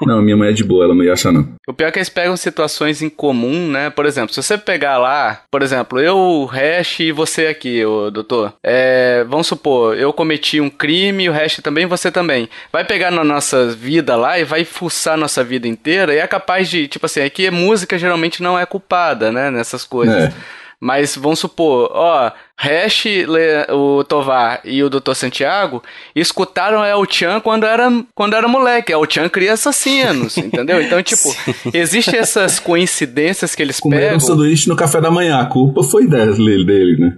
Speaker 4: não, minha mãe é de boa, ela não ia achar, não.
Speaker 1: O pior é que eles pegam situações em comum, né? Por exemplo, se você pegar lá, por exemplo, eu, o Hash e você aqui, o doutor. É, vamos supor, eu cometi um crime e o Hash também, você também. Vai pegar na nossa vida lá e vai fuçar nossa vida inteira e é capaz de, tipo assim, aqui música geralmente não é culpada, né? Nessas coisas. É. Mas vamos supor, ó, Hash, o Tovar e o Dr. Santiago escutaram El Chan quando era, quando era moleque. El Chan cria assassinos, entendeu? Então, tipo, existem essas coincidências que eles
Speaker 4: Comeram
Speaker 1: pegam.
Speaker 4: um sanduíche no café da manhã. A culpa foi dele, dele, né?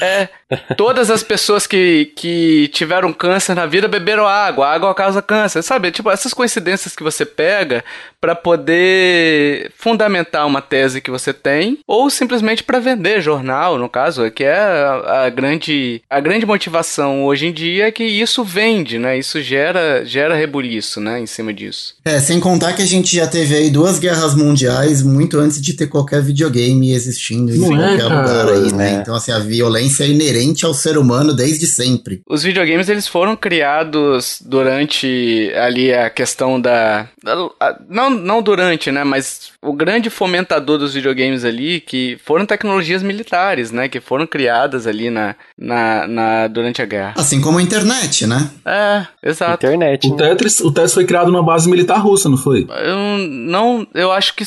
Speaker 1: É, é. Todas as pessoas que, que tiveram câncer na vida beberam água. A água causa câncer, sabe? Tipo, essas coincidências que você pega para poder fundamentar uma tese que você tem ou simplesmente para vender jornal, no caso, que é a, a, grande, a grande motivação hoje em dia é que isso vende, né? Isso gera, gera rebuliço, né? Em cima disso.
Speaker 3: É, sem contar que a gente já teve aí duas guerras mundiais muito antes de ter qualquer videogame existindo em Não qualquer é, lugar aí, né? É. Então, assim, a violência é inerente ao ser humano desde sempre.
Speaker 1: Os videogames, eles foram criados durante ali a questão da... Não, não durante, né? Mas o grande fomentador dos videogames ali, que foram tecnologias militares, né? Que foram criadas ali na, na, na, durante a guerra.
Speaker 3: Assim como a internet, né?
Speaker 1: É, exato.
Speaker 2: Internet.
Speaker 4: O né? Tetris, o Tetris foi criado numa base militar russa, não foi?
Speaker 1: Eu não, eu acho que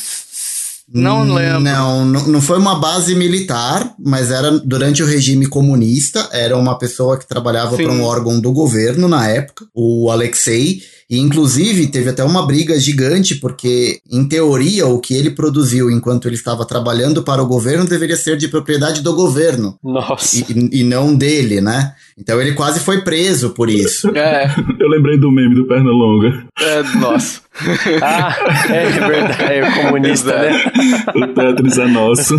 Speaker 1: não lembro.
Speaker 3: Não, não foi uma base militar, mas era durante o regime comunista. Era uma pessoa que trabalhava para um órgão do governo na época, o Alexei. E, inclusive, teve até uma briga gigante, porque, em teoria, o que ele produziu enquanto ele estava trabalhando para o governo deveria ser de propriedade do governo.
Speaker 2: Nossa.
Speaker 3: E, e não dele, né? Então ele quase foi preso por isso.
Speaker 1: É.
Speaker 4: Eu lembrei do meme do Pernalonga.
Speaker 1: É, nossa.
Speaker 2: ah, é verdade. É o comunista, né?
Speaker 4: o Tetris é nosso.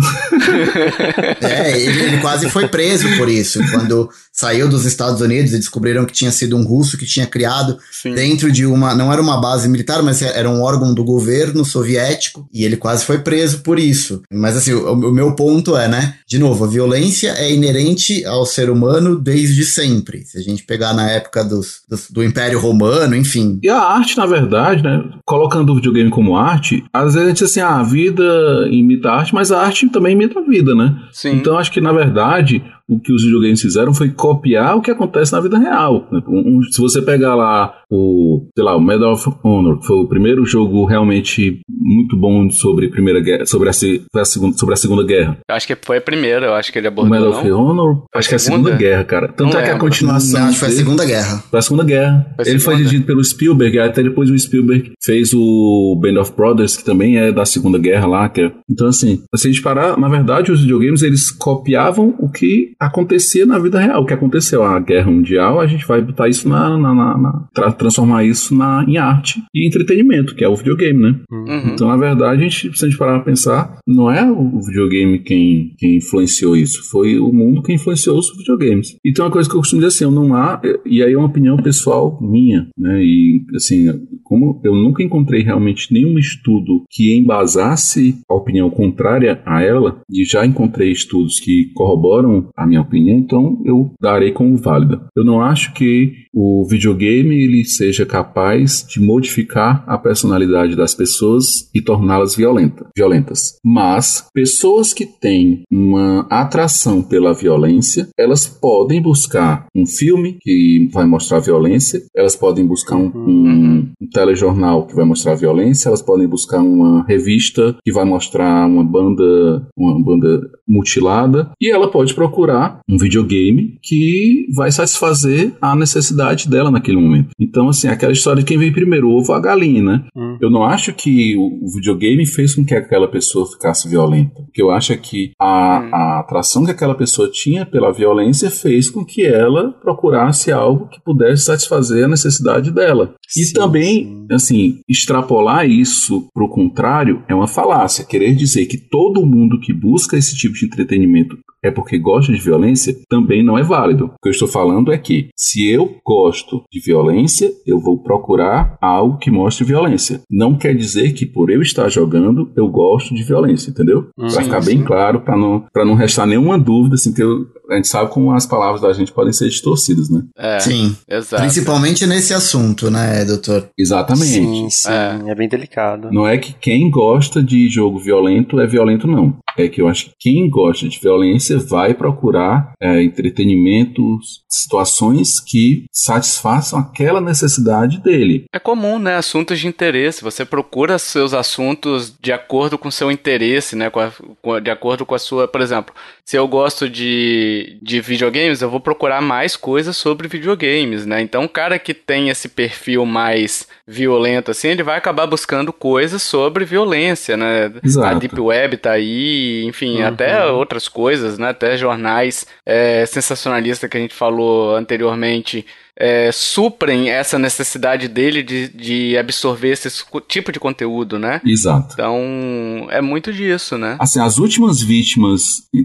Speaker 3: É, ele, ele, quase foi preso por isso. Quando saiu dos Estados Unidos e descobriram que tinha sido um russo que tinha criado Sim. dentro de uma. Não era uma base militar, mas era um órgão do governo soviético. E ele quase foi preso por isso. Mas assim, o, o meu ponto é, né? De novo, a violência é inerente ao ser humano desde sempre. Se a gente pegar na época dos, dos, do Império Romano, enfim.
Speaker 4: E a arte, na verdade, né? Colocando o videogame como arte, às vezes a gente diz assim, ah, a vida imita a arte, mas a arte também imita a vida, né?
Speaker 1: Sim.
Speaker 4: Então acho que, na verdade, o que os videogames fizeram foi copiar o que acontece na vida real. Um, se você pegar lá o, sei lá, o Medal of Honor, que foi o primeiro jogo realmente muito bom sobre a primeira guerra, sobre a, a segunda, sobre a segunda guerra.
Speaker 1: Acho que foi a primeira, eu acho que ele abordou.
Speaker 4: O Medal of Honor, acho que é a segunda guerra, cara. Tanto não é que a continuação.
Speaker 3: Não, acho que foi a segunda guerra.
Speaker 4: Foi a segunda guerra. Foi ele foi dirigido pelo Spielberg, até depois o Spielberg fez o Band of Brothers, que também é da segunda guerra lá. Que é... Então, assim, se a gente parar, na verdade, os videogames eles copiavam o que acontecia na vida real. O que aconteceu? A guerra mundial, a gente vai botar isso na. na, na, na tra transformar isso na, em arte e entretenimento, que é o videogame, né?
Speaker 1: Uhum.
Speaker 4: Então, na verdade, a gente, se a gente parar pra pensar, não é o videogame quem, quem influenciou isso, foi o mundo que influenciou os videogames. E tem uma coisa que eu costumo dizer assim, eu não há, e aí é uma opinião pessoal minha, né? E assim, como eu nunca encontrei realmente nenhum estudo que embasasse a opinião contrária a ela, e já encontrei estudos que corroboram a minha opinião, então eu darei como válida. Eu não acho que o videogame ele seja capaz de modificar a personalidade das pessoas e torná-las violenta, violentas. Mas pessoas que têm uma atração pela violência, elas podem buscar um filme que vai mostrar violência, elas podem buscar um, um, um telejornal que vai mostrar violência, elas podem buscar uma revista que vai mostrar uma banda, uma banda mutilada, e ela pode procurar um videogame que vai satisfazer a necessidade dela naquele momento. Então, assim, aquela história de quem veio primeiro, o ovo ou a galinha, né? Hum. Eu não acho que o videogame fez com que aquela pessoa ficasse violenta. O que eu acho é que a, hum. a atração que aquela pessoa tinha pela violência fez com que ela procurasse algo que pudesse satisfazer a necessidade dela. Sim, e também, sim. assim, extrapolar isso pro contrário é uma falácia. Querer dizer que todo mundo que busca esse tipo de entretenimento é porque gosta de violência também não é válido. O que eu estou falando é que se eu gosto de violência, eu vou procurar algo que mostre violência. Não quer dizer que por eu estar jogando, eu gosto de violência, entendeu? Hum, para ficar bem claro, para não, não restar nenhuma dúvida, assim, que eu, a gente sabe como as palavras da gente podem ser distorcidas, né?
Speaker 1: É,
Speaker 3: sim,
Speaker 1: exato.
Speaker 3: Principalmente nesse assunto, né, doutor?
Speaker 4: Exatamente.
Speaker 2: Sim, sim, é. é bem delicado.
Speaker 4: Não é que quem gosta de jogo violento é violento, não. É que eu acho que quem gosta de violência vai procurar é, entretenimentos, situações que satisfaçam aquela necessidade dele.
Speaker 1: É comum, né? Assuntos de interesse. Você procura seus assuntos de acordo com seu interesse, né? A, de acordo com a sua. Por exemplo, se eu gosto de, de videogames, eu vou procurar mais coisas sobre videogames, né? Então, o cara que tem esse perfil mais violento, assim, ele vai acabar buscando coisas sobre violência, né?
Speaker 4: Exato.
Speaker 1: A Deep Web tá aí, enfim, uhum. até outras coisas, né? Até jornais é, sensacionalistas que a gente falou anteriormente é, suprem essa necessidade dele de, de absorver esse tipo de conteúdo, né?
Speaker 4: Exato.
Speaker 1: Então, é muito disso, né?
Speaker 4: Assim, as últimas vítimas,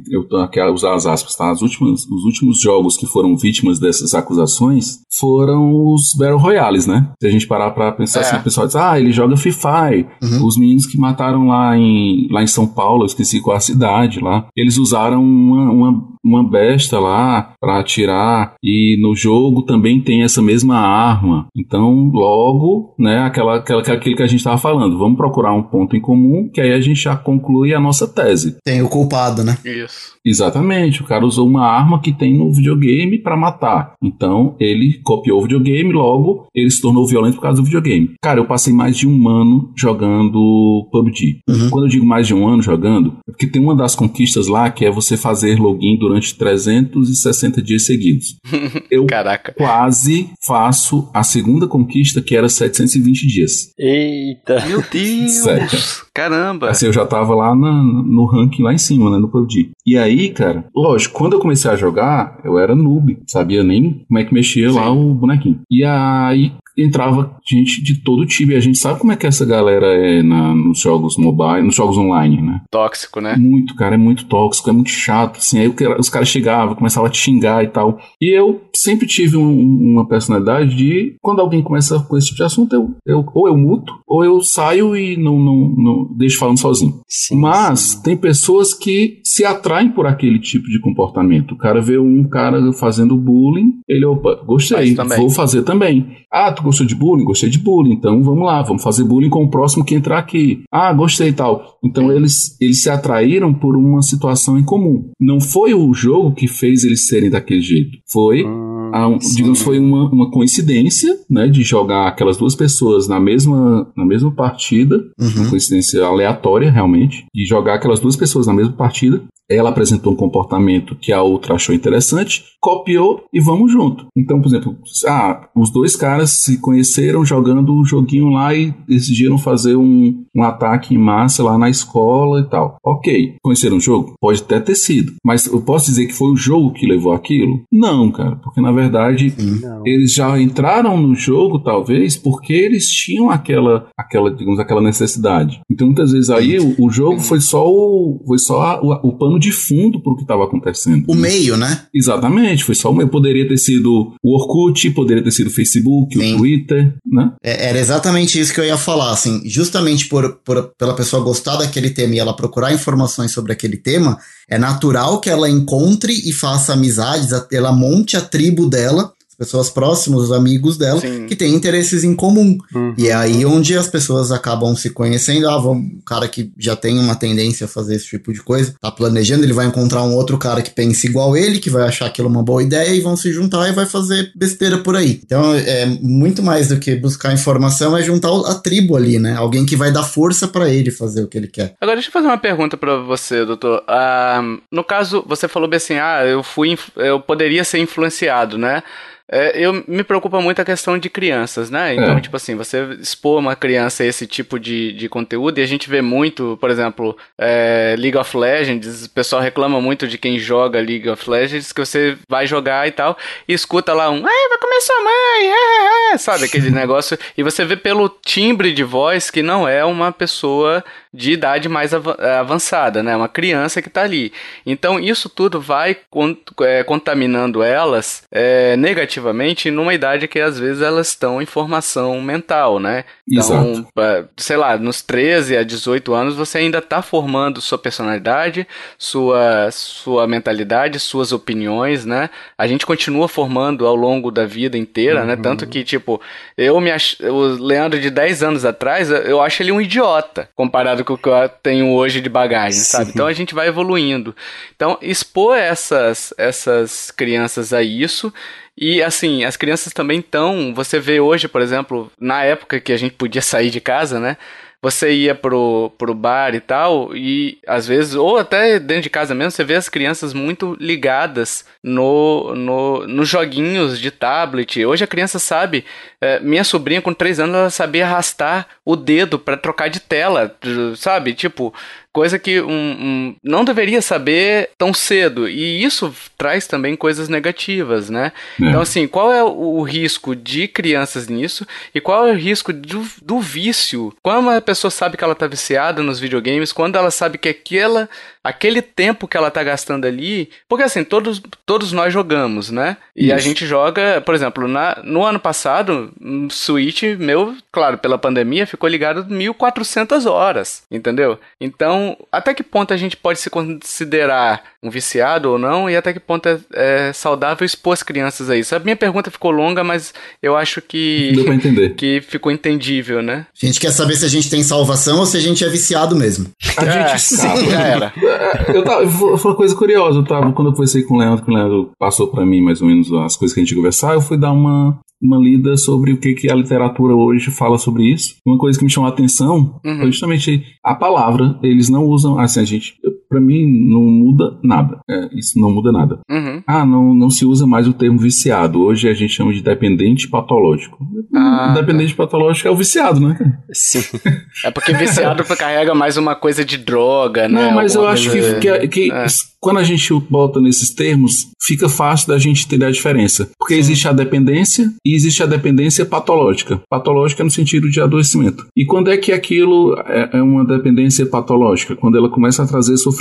Speaker 4: eu a usar as aspas, tá? As últimas, os últimos jogos que foram vítimas dessas acusações foram os Battle Royales, né? Se a gente parar pra pensar é. assim, o pessoal diz, ah, ele joga Fire. Uhum. Os meninos que mataram lá em, lá em São Paulo, eu esqueci qual a cidade lá, eles usaram uma, uma uma besta lá para atirar e no jogo também tem essa mesma arma. Então, logo, né, aquela, aquela aquilo que a gente estava falando, vamos procurar um ponto em comum que aí a gente já conclui a nossa tese.
Speaker 3: Tem o culpado, né?
Speaker 1: Isso.
Speaker 4: Exatamente, o cara usou uma arma que tem no videogame para matar. Então, ele copiou o videogame, logo ele se tornou violento por causa do videogame. Cara, eu passei mais de um ano jogando PUBG. Uhum. Quando eu digo mais de um ano jogando, é porque tem uma das conquistas lá que é você fazer login durante 360 dias seguidos. Eu
Speaker 1: Caraca.
Speaker 4: quase faço a segunda conquista, que era 720 dias.
Speaker 2: Eita!
Speaker 1: Meu Deus! Sério. Caramba!
Speaker 4: Assim, eu já tava lá na, no ranking lá em cima, né, no PUBG. E aí, cara, lógico, quando eu comecei a jogar, eu era noob, sabia nem como é que mexia Sim. lá o bonequinho. E aí, entrava gente de todo tipo. E a gente sabe como é que essa galera é na, nos jogos mobile, nos jogos online, né?
Speaker 1: Tóxico, né?
Speaker 4: Muito, cara, é muito tóxico, é muito chato. Assim, aí os caras chegavam, começavam a te xingar e tal. E eu sempre tive um, uma personalidade de quando alguém começa com esse tipo de assunto, eu, eu ou eu muto, ou eu saio e não, não, não deixo falando sozinho. Sim, Mas sim. tem pessoas que se atraem por aquele tipo de comportamento. O cara vê um cara fazendo bullying, ele, opa, gostei, vou fazer também. Ah, tu gostou de bullying? Gostei de bullying. Então vamos lá, vamos fazer bullying com o próximo que entrar aqui. Ah, gostei e tal. Então eles, eles se atraíram por uma situação em comum. Não foi o jogo que fez eles serem daquele jeito. Foi. Hum a, digamos, foi uma, uma coincidência, né, de jogar aquelas duas pessoas na mesma, na mesma partida, uhum. uma coincidência aleatória, realmente, de jogar aquelas duas pessoas na mesma partida, ela apresentou um comportamento que a outra achou interessante, copiou e vamos junto. Então, por exemplo, ah, os dois caras se conheceram jogando o um joguinho lá e decidiram fazer um, um ataque em massa lá na escola e tal. Ok, conheceram o jogo? Pode até ter sido. Mas eu posso dizer que foi o jogo que levou aquilo? Não, cara, porque na verdade Não. eles já entraram no jogo, talvez, porque eles tinham aquela, aquela digamos, aquela necessidade. Então, muitas vezes aí o, o jogo foi só o, foi só a, o, o pano de fundo para o que estava acontecendo.
Speaker 3: O meio, né?
Speaker 4: Exatamente, foi só o meio. Poderia ter sido o Orkut, poderia ter sido o Facebook, Sim. o Twitter, né?
Speaker 3: É, era exatamente isso que eu ia falar, assim, justamente por, por, pela pessoa gostar daquele tema e ela procurar informações sobre aquele tema, é natural que ela encontre e faça amizades, ela monte a tribo dela pessoas próximas, os amigos dela, Sim. que têm interesses em comum. Uhum. E é aí onde as pessoas acabam se conhecendo. Ah, vamos, um cara que já tem uma tendência a fazer esse tipo de coisa, tá planejando, ele vai encontrar um outro cara que pensa igual ele, que vai achar aquilo uma boa ideia e vão se juntar e vai fazer besteira por aí. Então, é muito mais do que buscar informação, é juntar a tribo ali, né? Alguém que vai dar força para ele fazer o que ele quer.
Speaker 1: Agora, deixa eu fazer uma pergunta para você, doutor. Ah, no caso, você falou bem assim, ah, eu fui, eu poderia ser influenciado, né? É, eu me preocupa muito a questão de crianças, né? Então, é. tipo assim, você expor uma criança a esse tipo de, de conteúdo, e a gente vê muito, por exemplo, é, League of Legends, o pessoal reclama muito de quem joga League of Legends, que você vai jogar e tal, e escuta lá um, ai, vai comer sua mãe, é, é, sabe? Aquele negócio, e você vê pelo timbre de voz que não é uma pessoa de idade mais avançada, né? Uma criança que tá ali. Então, isso tudo vai é, contaminando elas é, negativamente numa idade que às vezes elas estão em formação mental, né? Então, Exato. Sei lá, nos 13 a 18 anos você ainda está formando sua personalidade, sua, sua mentalidade, suas opiniões, né? A gente continua formando ao longo da vida inteira, uhum. né? Tanto que, tipo, eu me ach... o Leandro de 10 anos atrás, eu acho ele um idiota comparado com o que eu tenho hoje de bagagem, Sim. sabe? Então a gente vai evoluindo. Então, expor essas, essas crianças a isso e assim, as crianças também estão. Você vê hoje, por exemplo, na época que a gente podia sair de casa, né? Você ia pro, pro bar e tal, e às vezes, ou até dentro de casa mesmo, você vê as crianças muito ligadas no, no, nos joguinhos de tablet. Hoje a criança sabe. É, minha sobrinha, com 3 anos, ela sabia arrastar o dedo para trocar de tela, sabe? Tipo, coisa que um, um, não deveria saber tão cedo. E isso traz também coisas negativas, né? É. Então, assim, qual é o risco de crianças nisso e qual é o risco do, do vício? Quando uma pessoa sabe que ela tá viciada nos videogames, quando ela sabe que aquela aquele tempo que ela tá gastando ali, porque assim, todos, todos nós jogamos, né? E Isso. a gente joga, por exemplo, na, no ano passado, um Switch meu, claro, pela pandemia, ficou ligado 1400 horas, entendeu? Então, até que ponto a gente pode se considerar um viciado ou não, e até que ponto é, é saudável expor as crianças a isso? A minha pergunta ficou longa, mas eu acho que.
Speaker 4: Deu pra entender.
Speaker 1: Que ficou entendível, né?
Speaker 3: A gente quer saber se a gente tem salvação ou se a gente é viciado mesmo.
Speaker 4: A é, gente sim. Já era. É, eu tava, foi uma coisa curiosa, eu tava, quando eu conversei com o Leandro, que o Leandro passou para mim mais ou menos as coisas que a gente conversar, eu fui dar uma, uma lida sobre o que, que a literatura hoje fala sobre isso. Uma coisa que me chamou a atenção uhum. foi justamente a palavra. Eles não usam, assim, a gente, para mim, não muda nada. É, isso não muda nada.
Speaker 1: Uhum.
Speaker 4: Ah, não, não se usa mais o termo viciado. Hoje a gente chama de dependente patológico. Ah, dependente tá. patológico é o viciado, né?
Speaker 1: Sim. É porque viciado carrega mais uma coisa de droga, né?
Speaker 4: Não, mas Alguma eu acho que, que, que é. quando a gente bota nesses termos, fica fácil da gente entender a diferença. Porque Sim. existe a dependência e existe a dependência patológica. Patológica no sentido de adoecimento. E quando é que aquilo é, é uma dependência patológica? Quando ela começa a trazer sofrimento.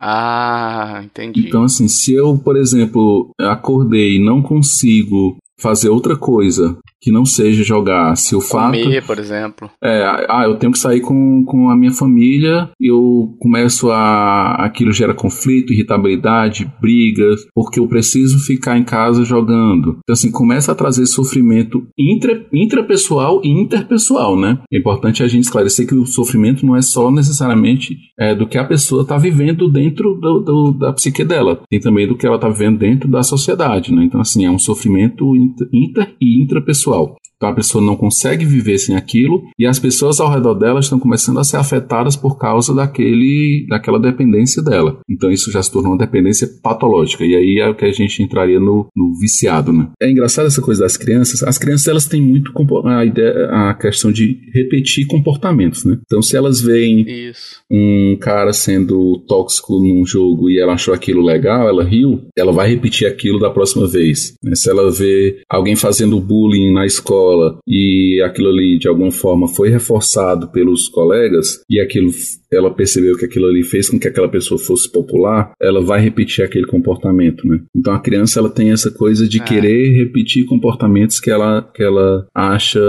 Speaker 1: Ah, entendi.
Speaker 4: Então, assim, se eu, por exemplo, acordei e não consigo fazer outra coisa que não seja jogar. Se o fato.
Speaker 1: Comer, por exemplo.
Speaker 4: É, ah, eu tenho que sair com, com a minha família e eu começo a. Aquilo gera conflito, irritabilidade, brigas, porque eu preciso ficar em casa jogando. Então, assim, começa a trazer sofrimento intra, intrapessoal e interpessoal, né? É importante a gente esclarecer que o sofrimento não é só necessariamente é, do que a pessoa está vivendo dentro do, do, da psique dela, tem também do que ela está vivendo dentro da sociedade, né? Então, assim, é um sofrimento inter, inter e intrapessoal pessoal. Então a pessoa não consegue viver sem aquilo e as pessoas ao redor dela estão começando a ser afetadas por causa daquele, daquela dependência dela. Então isso já se tornou uma dependência patológica e aí é o que a gente entraria no, no viciado, né? É engraçado essa coisa das crianças. As crianças elas têm muito a ideia, a questão de repetir comportamentos, né? Então se elas veem
Speaker 1: isso.
Speaker 4: um cara sendo tóxico num jogo e ela achou aquilo legal, ela riu, ela vai repetir aquilo da próxima vez. Né? Se ela vê alguém fazendo bullying na escola e aquilo ali de alguma forma foi reforçado pelos colegas e aquilo ela percebeu que aquilo ali fez com que aquela pessoa fosse popular, ela vai repetir aquele comportamento, né? Então a criança ela tem essa coisa de é. querer repetir comportamentos que ela que ela acha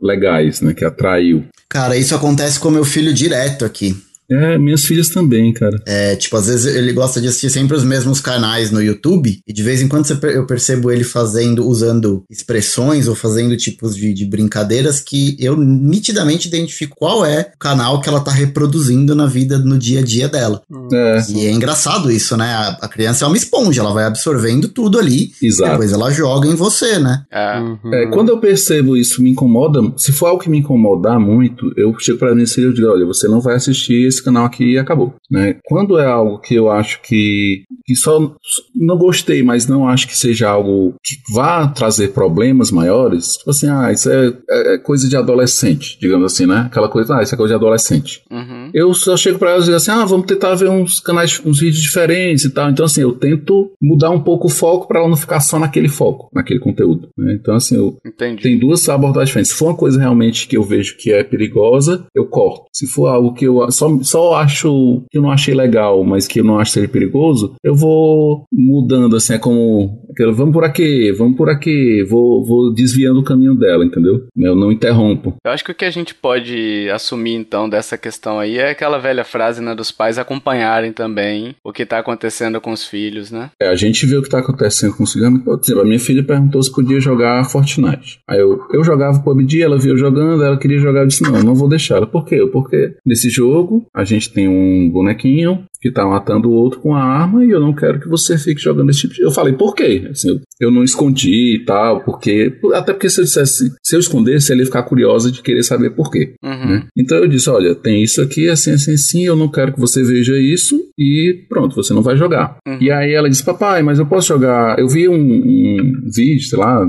Speaker 4: legais, né, que atraiu.
Speaker 3: Cara, isso acontece com meu filho direto aqui.
Speaker 4: É, minhas filhas também, cara.
Speaker 3: É, tipo, às vezes ele gosta de assistir sempre os mesmos canais no YouTube, e de vez em quando eu percebo ele fazendo, usando expressões ou fazendo tipos de, de brincadeiras que eu nitidamente identifico qual é o canal que ela tá reproduzindo na vida, no dia a dia dela.
Speaker 4: É.
Speaker 3: E é engraçado isso, né? A, a, criança é uma esponja, ela vai absorvendo tudo ali,
Speaker 4: Exato.
Speaker 3: depois ela joga em você, né?
Speaker 1: É.
Speaker 4: Uhum. é. quando eu percebo isso me incomoda, se for algo que me incomodar muito, eu chego pra mim e digo, olha, você não vai assistir esse canal aqui e acabou. Né? Quando é algo que eu acho que, que só não gostei, mas não acho que seja algo que vá trazer problemas maiores, tipo assim, ah, isso é, é, é coisa de adolescente, digamos assim, né? Aquela coisa, ah, isso é coisa de adolescente.
Speaker 1: Uhum.
Speaker 4: Eu só chego para elas e digo assim, ah, vamos tentar ver uns canais, uns vídeos diferentes e tal. Então, assim, eu tento mudar um pouco o foco para ela não ficar só naquele foco, naquele conteúdo. Né? Então, assim, eu
Speaker 1: Entendi.
Speaker 4: tem duas abordagens diferentes. Se for uma coisa realmente que eu vejo que é perigosa, eu corto. Se for algo que eu só, só acho que eu não achei legal, mas que eu não acho ser perigoso, eu vou mudando assim, é como vamos por aqui, vamos por aqui, vou, vou desviando o caminho dela, entendeu? Eu não interrompo.
Speaker 1: Eu acho que o que a gente pode assumir então dessa questão aí é aquela velha frase, né, dos pais acompanharem também o que tá acontecendo com os filhos, né?
Speaker 4: É, a gente vê o que tá acontecendo com os filhos. Por exemplo, a minha filha perguntou se podia jogar Fortnite. Aí eu, eu jogava PUBG, ela viu jogando, ela queria jogar, eu disse, não, não vou deixar ela. Por quê? Porque nesse jogo a gente tem um bonequinho que tá matando o outro com a arma e eu não quero que você fique jogando esse tipo de... Eu falei, por quê? Assim, eu não escondi e tal, porque... Até porque se eu dissesse, se eu escondesse, ela ia ficar curiosa de querer saber por quê.
Speaker 1: Uhum.
Speaker 4: Né? Então eu disse, olha, tem isso aqui, assim, assim, assim, eu não quero que você veja isso e pronto, você não vai jogar. Uhum. E aí ela disse, papai, mas eu posso jogar... Eu vi um, um vídeo, sei lá,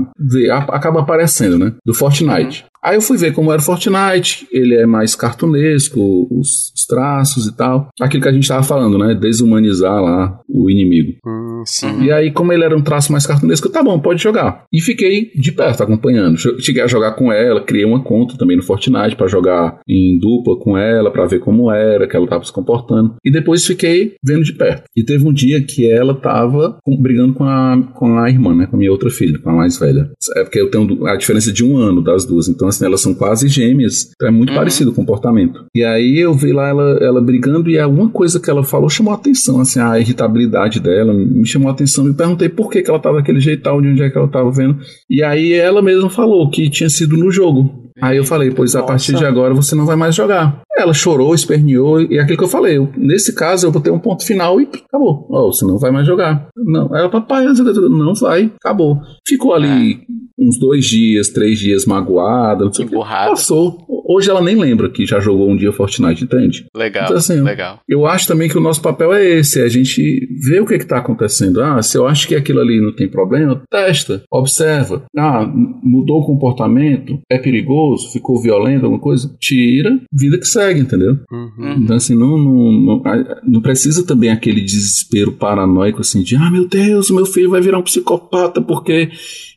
Speaker 4: acaba aparecendo, né? Do Fortnite. Aí eu fui ver como era o Fortnite, ele é mais cartunesco, os, os traços e tal. Aquilo que a gente tava falando, né? Desumanizar lá o inimigo.
Speaker 2: Hum, sim.
Speaker 4: E aí, como ele era um traço mais cartunesco, tá bom, pode jogar. E fiquei de perto acompanhando. Cheguei a jogar com ela, criei uma conta também no Fortnite para jogar em dupla com ela, para ver como era, que ela tava se comportando. E depois fiquei vendo de perto. E teve um dia que ela tava brigando com a, com a irmã, né? Com a minha outra filha, com a mais velha. É porque eu tenho a diferença de um ano das duas. Então, assim, elas são quase gêmeas. Então é muito uhum. parecido o comportamento. E aí eu vi lá ela, ela brigando e alguma coisa que ela falou chamou a atenção, assim, a irritabilidade dela me chamou a atenção. Me perguntei por que, que ela tava daquele jeito, de onde é que ela tava vendo. E aí ela mesma falou que tinha sido no jogo. Aí eu falei, pois a partir de agora você não vai mais jogar. Ela chorou, esperneou, e é aquilo que eu falei, eu, nesse caso eu botei um ponto final e acabou. Oh, você não vai mais jogar. Não, ela, papai, não vai, acabou. Ficou ali é. Uns dois dias, três dias magoada, não sei. Passou. Hoje ela nem lembra que já jogou um dia Fortnite, entende?
Speaker 1: Legal, então, assim, legal.
Speaker 4: Eu acho também que o nosso papel é esse, é a gente ver o que está acontecendo. Ah, se eu acho que aquilo ali não tem problema, testa, observa. Ah, mudou o comportamento, é perigoso, ficou violento, alguma coisa, tira, vida que segue, entendeu? Uhum. Então, assim, não, não, não, não, precisa também aquele desespero paranoico, assim, de, ah, meu Deus, meu filho vai virar um psicopata porque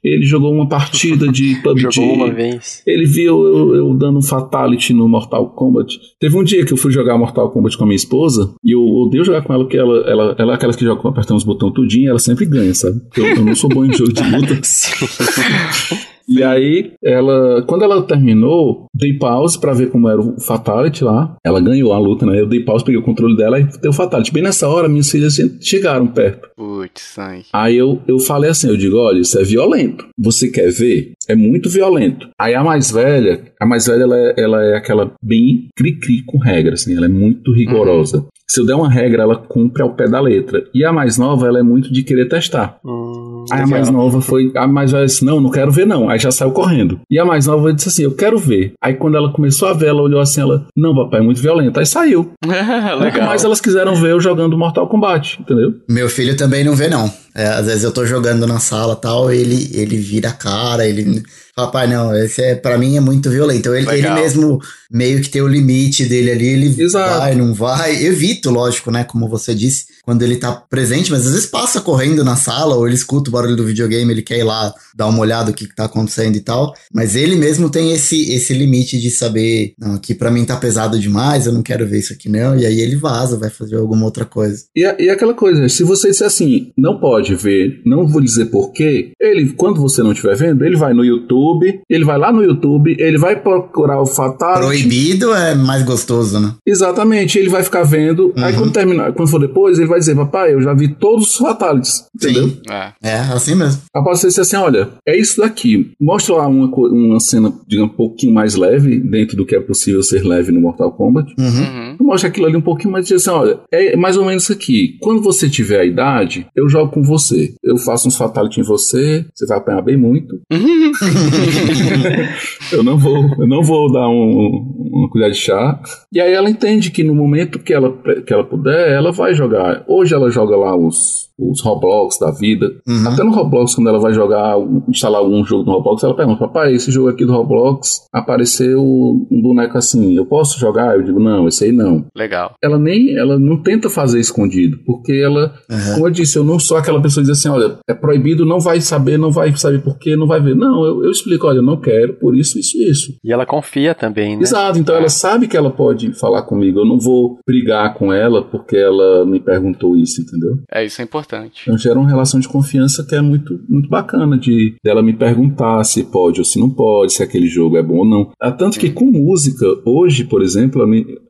Speaker 4: ele jogou uma partida de PUBG.
Speaker 2: jogou uma vez.
Speaker 4: Ele viu eu, eu dando um Fatality no Mortal Kombat. Teve um dia que eu fui jogar Mortal Kombat com a minha esposa e eu odeio jogar com ela porque ela, ela, ela é aquelas que joga apertando os botões tudinho ela sempre ganha, sabe? Eu, eu não sou bom em jogo de luta. E aí, ela, quando ela terminou, dei pause para ver como era o Fatality lá. Ela ganhou a luta, né? Eu dei pause, peguei o controle dela e deu o Fatality. Bem nessa hora, minhas filhas chegaram perto.
Speaker 1: Putz, ai.
Speaker 4: Aí eu, eu falei assim, eu digo, olha, isso é violento. Você quer ver? É muito violento. Aí a mais velha, a mais velha, ela é, ela é aquela bem cri-cri com regras, assim, ela é muito rigorosa. Uhum. Se eu der uma regra, ela cumpre ao pé da letra. E a mais nova, ela é muito de querer testar. Hum, aí a mais nova foi. A mais velha disse: Não, não quero ver, não. Aí já saiu correndo. E a mais nova disse assim: Eu quero ver. Aí quando ela começou a ver, ela olhou assim: ela, Não, papai, é muito violento. Aí saiu. Nunca mais elas quiseram ver eu jogando Mortal Kombat, entendeu?
Speaker 3: Meu filho também não vê, não. É, às vezes eu tô jogando na sala tal, ele, ele vira a cara, ele. Papai, não, esse é, pra mim é muito violento. Ele, ele mesmo meio que tem o limite dele ali, ele Exato. vai, não vai. Evito, lógico, né? Como você disse, quando ele tá presente, mas às vezes passa correndo na sala, ou ele escuta o barulho do videogame, ele quer ir lá dar uma olhada o que, que tá acontecendo e tal. Mas ele mesmo tem esse, esse limite de saber, não, aqui pra mim tá pesado demais, eu não quero ver isso aqui não. E aí ele vaza, vai fazer alguma outra coisa.
Speaker 4: E, e aquela coisa, se você disser assim, não pode ver, não vou dizer porquê, ele, quando você não estiver vendo, ele vai no YouTube, ele vai lá no YouTube, ele vai procurar o Fatality.
Speaker 3: Proibido é mais gostoso, né?
Speaker 4: Exatamente, ele vai ficar vendo, uhum. aí quando terminar, quando for depois, ele vai dizer, papai, eu já vi todos os Fatalities, entendeu? Sim.
Speaker 3: É. é, assim mesmo.
Speaker 4: Após você dizer assim, olha, é isso daqui. Mostra lá uma, uma cena, digamos, um pouquinho mais leve, dentro do que é possível ser leve no Mortal Kombat. Uhum. uhum. Mostra aquilo ali um pouquinho mais e diz assim, olha, é mais ou menos isso aqui. Quando você tiver a idade, eu jogo com você. Eu faço uns Fatality em você, você vai apanhar bem muito. eu não vou, eu não vou dar um, uma colher de chá. E aí ela entende que no momento que ela, que ela puder, ela vai jogar. Hoje ela joga lá os, os Roblox da vida. Uhum. Até no Roblox, quando ela vai jogar, instalar algum jogo no Roblox, ela pergunta: Papai, esse jogo aqui do Roblox apareceu um boneco assim, eu posso jogar? Eu digo: Não, esse aí não.
Speaker 1: Legal.
Speaker 4: Ela nem, ela não tenta fazer escondido, porque ela, uhum. como eu disse, eu não sou aquela pessoa que diz assim: Olha, é proibido, não vai saber, não vai saber por quê, não vai ver. Não, eu, eu explico: Olha, eu não quero, por isso, isso, isso.
Speaker 2: E ela confia também, né?
Speaker 4: Exato, então é. ela sabe que ela pode falar comigo, eu não vou brigar com ela porque ela me perguntou isso, entendeu?
Speaker 1: É, isso é importante.
Speaker 4: Então gera uma relação de confiança que é muito, muito bacana de dela me perguntar se pode ou se não pode, se aquele jogo é bom ou não. Há tanto que com música, hoje, por exemplo,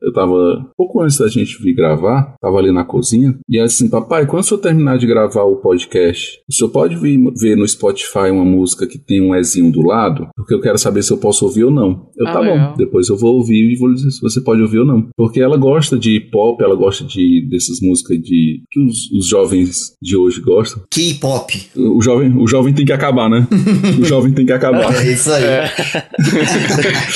Speaker 4: eu tava pouco antes da gente vir gravar, tava ali na cozinha, e ela assim, papai, quando o senhor terminar de gravar o podcast, o senhor pode vir ver no Spotify uma música que tem um Ezinho do lado? Porque eu quero saber se eu posso ouvir ou não. Eu, ah, tá legal. bom, depois eu vou ouvir e vou dizer se você pode ouvir ou não. Porque ela gosta de pop, ela gosta de dessas músicas de que os, os jovens de hoje gostam.
Speaker 3: K-pop.
Speaker 4: O jovem, o jovem tem que acabar, né? o jovem tem que acabar.
Speaker 3: É isso aí. É.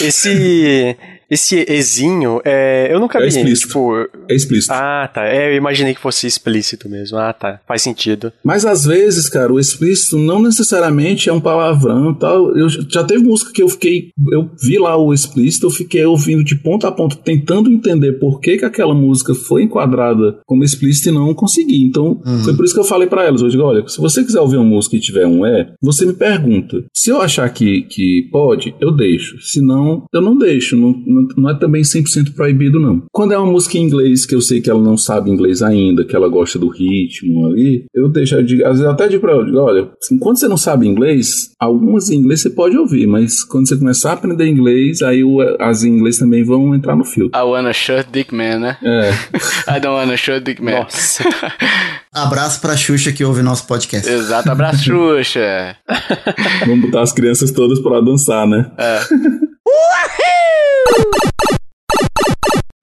Speaker 2: Esse esse Ezinho, é, eu nunca é vi, explícito. tipo,
Speaker 4: é explícito.
Speaker 2: Ah, tá. É, eu imaginei que fosse explícito mesmo. Ah, tá. Faz sentido.
Speaker 4: Mas às vezes, cara, o explícito não necessariamente é um palavrão e tal. Eu já teve música que eu fiquei. Eu vi lá o explícito, eu fiquei ouvindo de ponta a ponta, tentando entender por que, que aquela música foi enquadrada como explícita e não consegui. Então, uhum. foi por isso que eu falei para elas hoje: olha, se você quiser ouvir uma música e tiver um é, você me pergunta. Se eu achar que, que pode, eu deixo. Se não, eu não deixo. Não, não, é também 100% proibido, não. Quando é uma música em inglês que eu sei que ela não sabe inglês ainda, que ela gosta do ritmo ali, eu deixo, às vezes eu até digo pra ela, digo, olha, enquanto você não sabe inglês, algumas em inglês você pode ouvir, mas quando você começar a aprender inglês, aí o, as em inglês também vão entrar no filtro.
Speaker 1: I wanna shut dick man, né?
Speaker 4: É.
Speaker 1: I don't wanna shut dick man.
Speaker 2: Nossa.
Speaker 3: Abraço pra Xuxa que ouve nosso podcast.
Speaker 1: Exato, abraço Xuxa.
Speaker 4: Vamos botar as crianças todas pra dançar, né?
Speaker 1: É.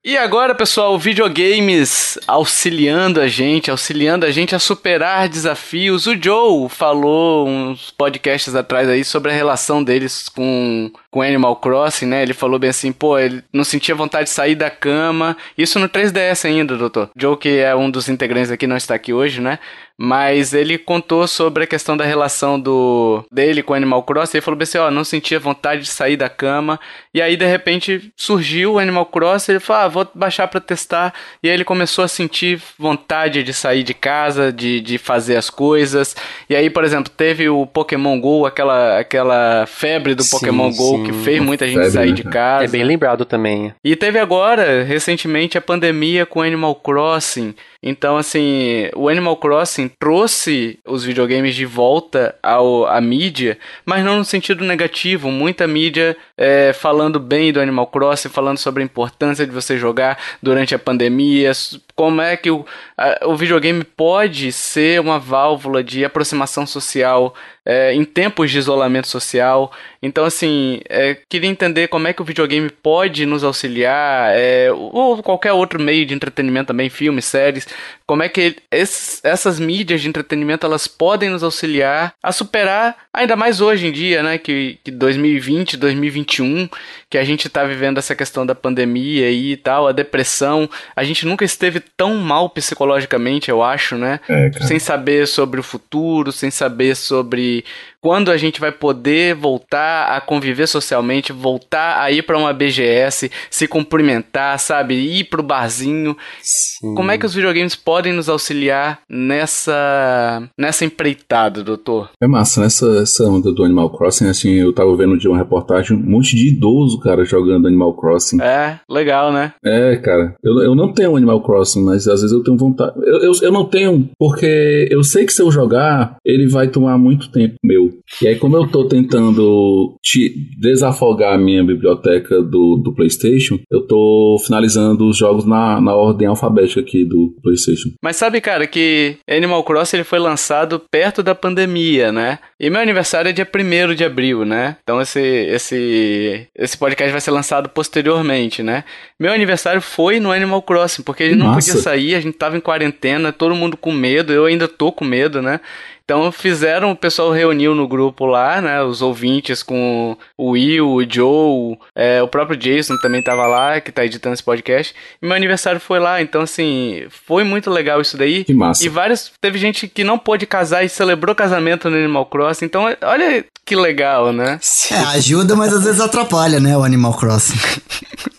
Speaker 1: E agora, pessoal, videogames auxiliando a gente, auxiliando a gente a superar desafios. O Joe falou uns podcasts atrás aí sobre a relação deles com, com Animal Crossing, né? Ele falou bem assim, pô, ele não sentia vontade de sair da cama. Isso no 3DS ainda, doutor. Joe, que é um dos integrantes aqui, não está aqui hoje, né? Mas ele contou sobre a questão da relação do dele com o Animal Crossing. Ele falou assim: ó, não sentia vontade de sair da cama. E aí, de repente, surgiu o Animal Crossing. Ele falou: ah, vou baixar para testar. E aí ele começou a sentir vontade de sair de casa, de, de fazer as coisas. E aí, por exemplo, teve o Pokémon Go, aquela, aquela febre do sim, Pokémon Go sim. que fez muita gente febre, sair de casa.
Speaker 2: É bem lembrado também.
Speaker 1: E teve agora, recentemente, a pandemia com Animal Crossing. Então, assim, o Animal Crossing trouxe os videogames de volta ao, à mídia, mas não no sentido negativo. Muita mídia é, falando bem do Animal Crossing, falando sobre a importância de você jogar durante a pandemia, como é que o, a, o videogame pode ser uma válvula de aproximação social é, em tempos de isolamento social. Então, assim, é, queria entender como é que o videogame pode nos auxiliar, é, ou qualquer outro meio de entretenimento também, filmes, séries, como é que esses, essas mídias de entretenimento elas podem nos auxiliar a superar, ainda mais hoje em dia, né, que, que 2020, 2021, que a gente está vivendo essa questão da pandemia e tal, a depressão, a gente nunca esteve tão mal psicologicamente, eu acho, né,
Speaker 4: é,
Speaker 1: sem saber sobre o futuro, sem saber sobre the quando a gente vai poder voltar a conviver socialmente, voltar a ir para uma BGS, se cumprimentar, sabe? Ir pro barzinho. Sim. Como é que os videogames podem nos auxiliar nessa nessa empreitada, doutor?
Speaker 4: É massa, nessa essa onda do Animal Crossing, assim, eu tava vendo de uma reportagem, um monte de idoso, cara, jogando Animal Crossing.
Speaker 1: É, legal, né?
Speaker 4: É, cara. Eu, eu não tenho Animal Crossing, mas às vezes eu tenho vontade. Eu, eu, eu não tenho, porque eu sei que se eu jogar, ele vai tomar muito tempo meu. E aí, como eu tô tentando te desafogar a minha biblioteca do, do PlayStation, eu tô finalizando os jogos na, na ordem alfabética aqui do PlayStation.
Speaker 1: Mas sabe, cara, que Animal Crossing ele foi lançado perto da pandemia, né? E meu aniversário é dia 1 de abril, né? Então esse, esse, esse podcast vai ser lançado posteriormente, né? Meu aniversário foi no Animal Crossing, porque gente não podia sair, a gente tava em quarentena, todo mundo com medo, eu ainda tô com medo, né? Então fizeram, o pessoal reuniu no grupo lá, né? Os ouvintes com o Will, o Joe, é, o próprio Jason também estava lá, que está editando esse podcast. E meu aniversário foi lá, então assim, foi muito legal isso daí.
Speaker 4: Que massa.
Speaker 1: E vários. Teve gente que não pôde casar e celebrou casamento no Animal Crossing. Então, olha que legal, né?
Speaker 3: É, ajuda, mas às vezes atrapalha, né? O Animal Crossing.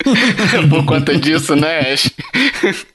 Speaker 1: Por conta disso, né, Ash?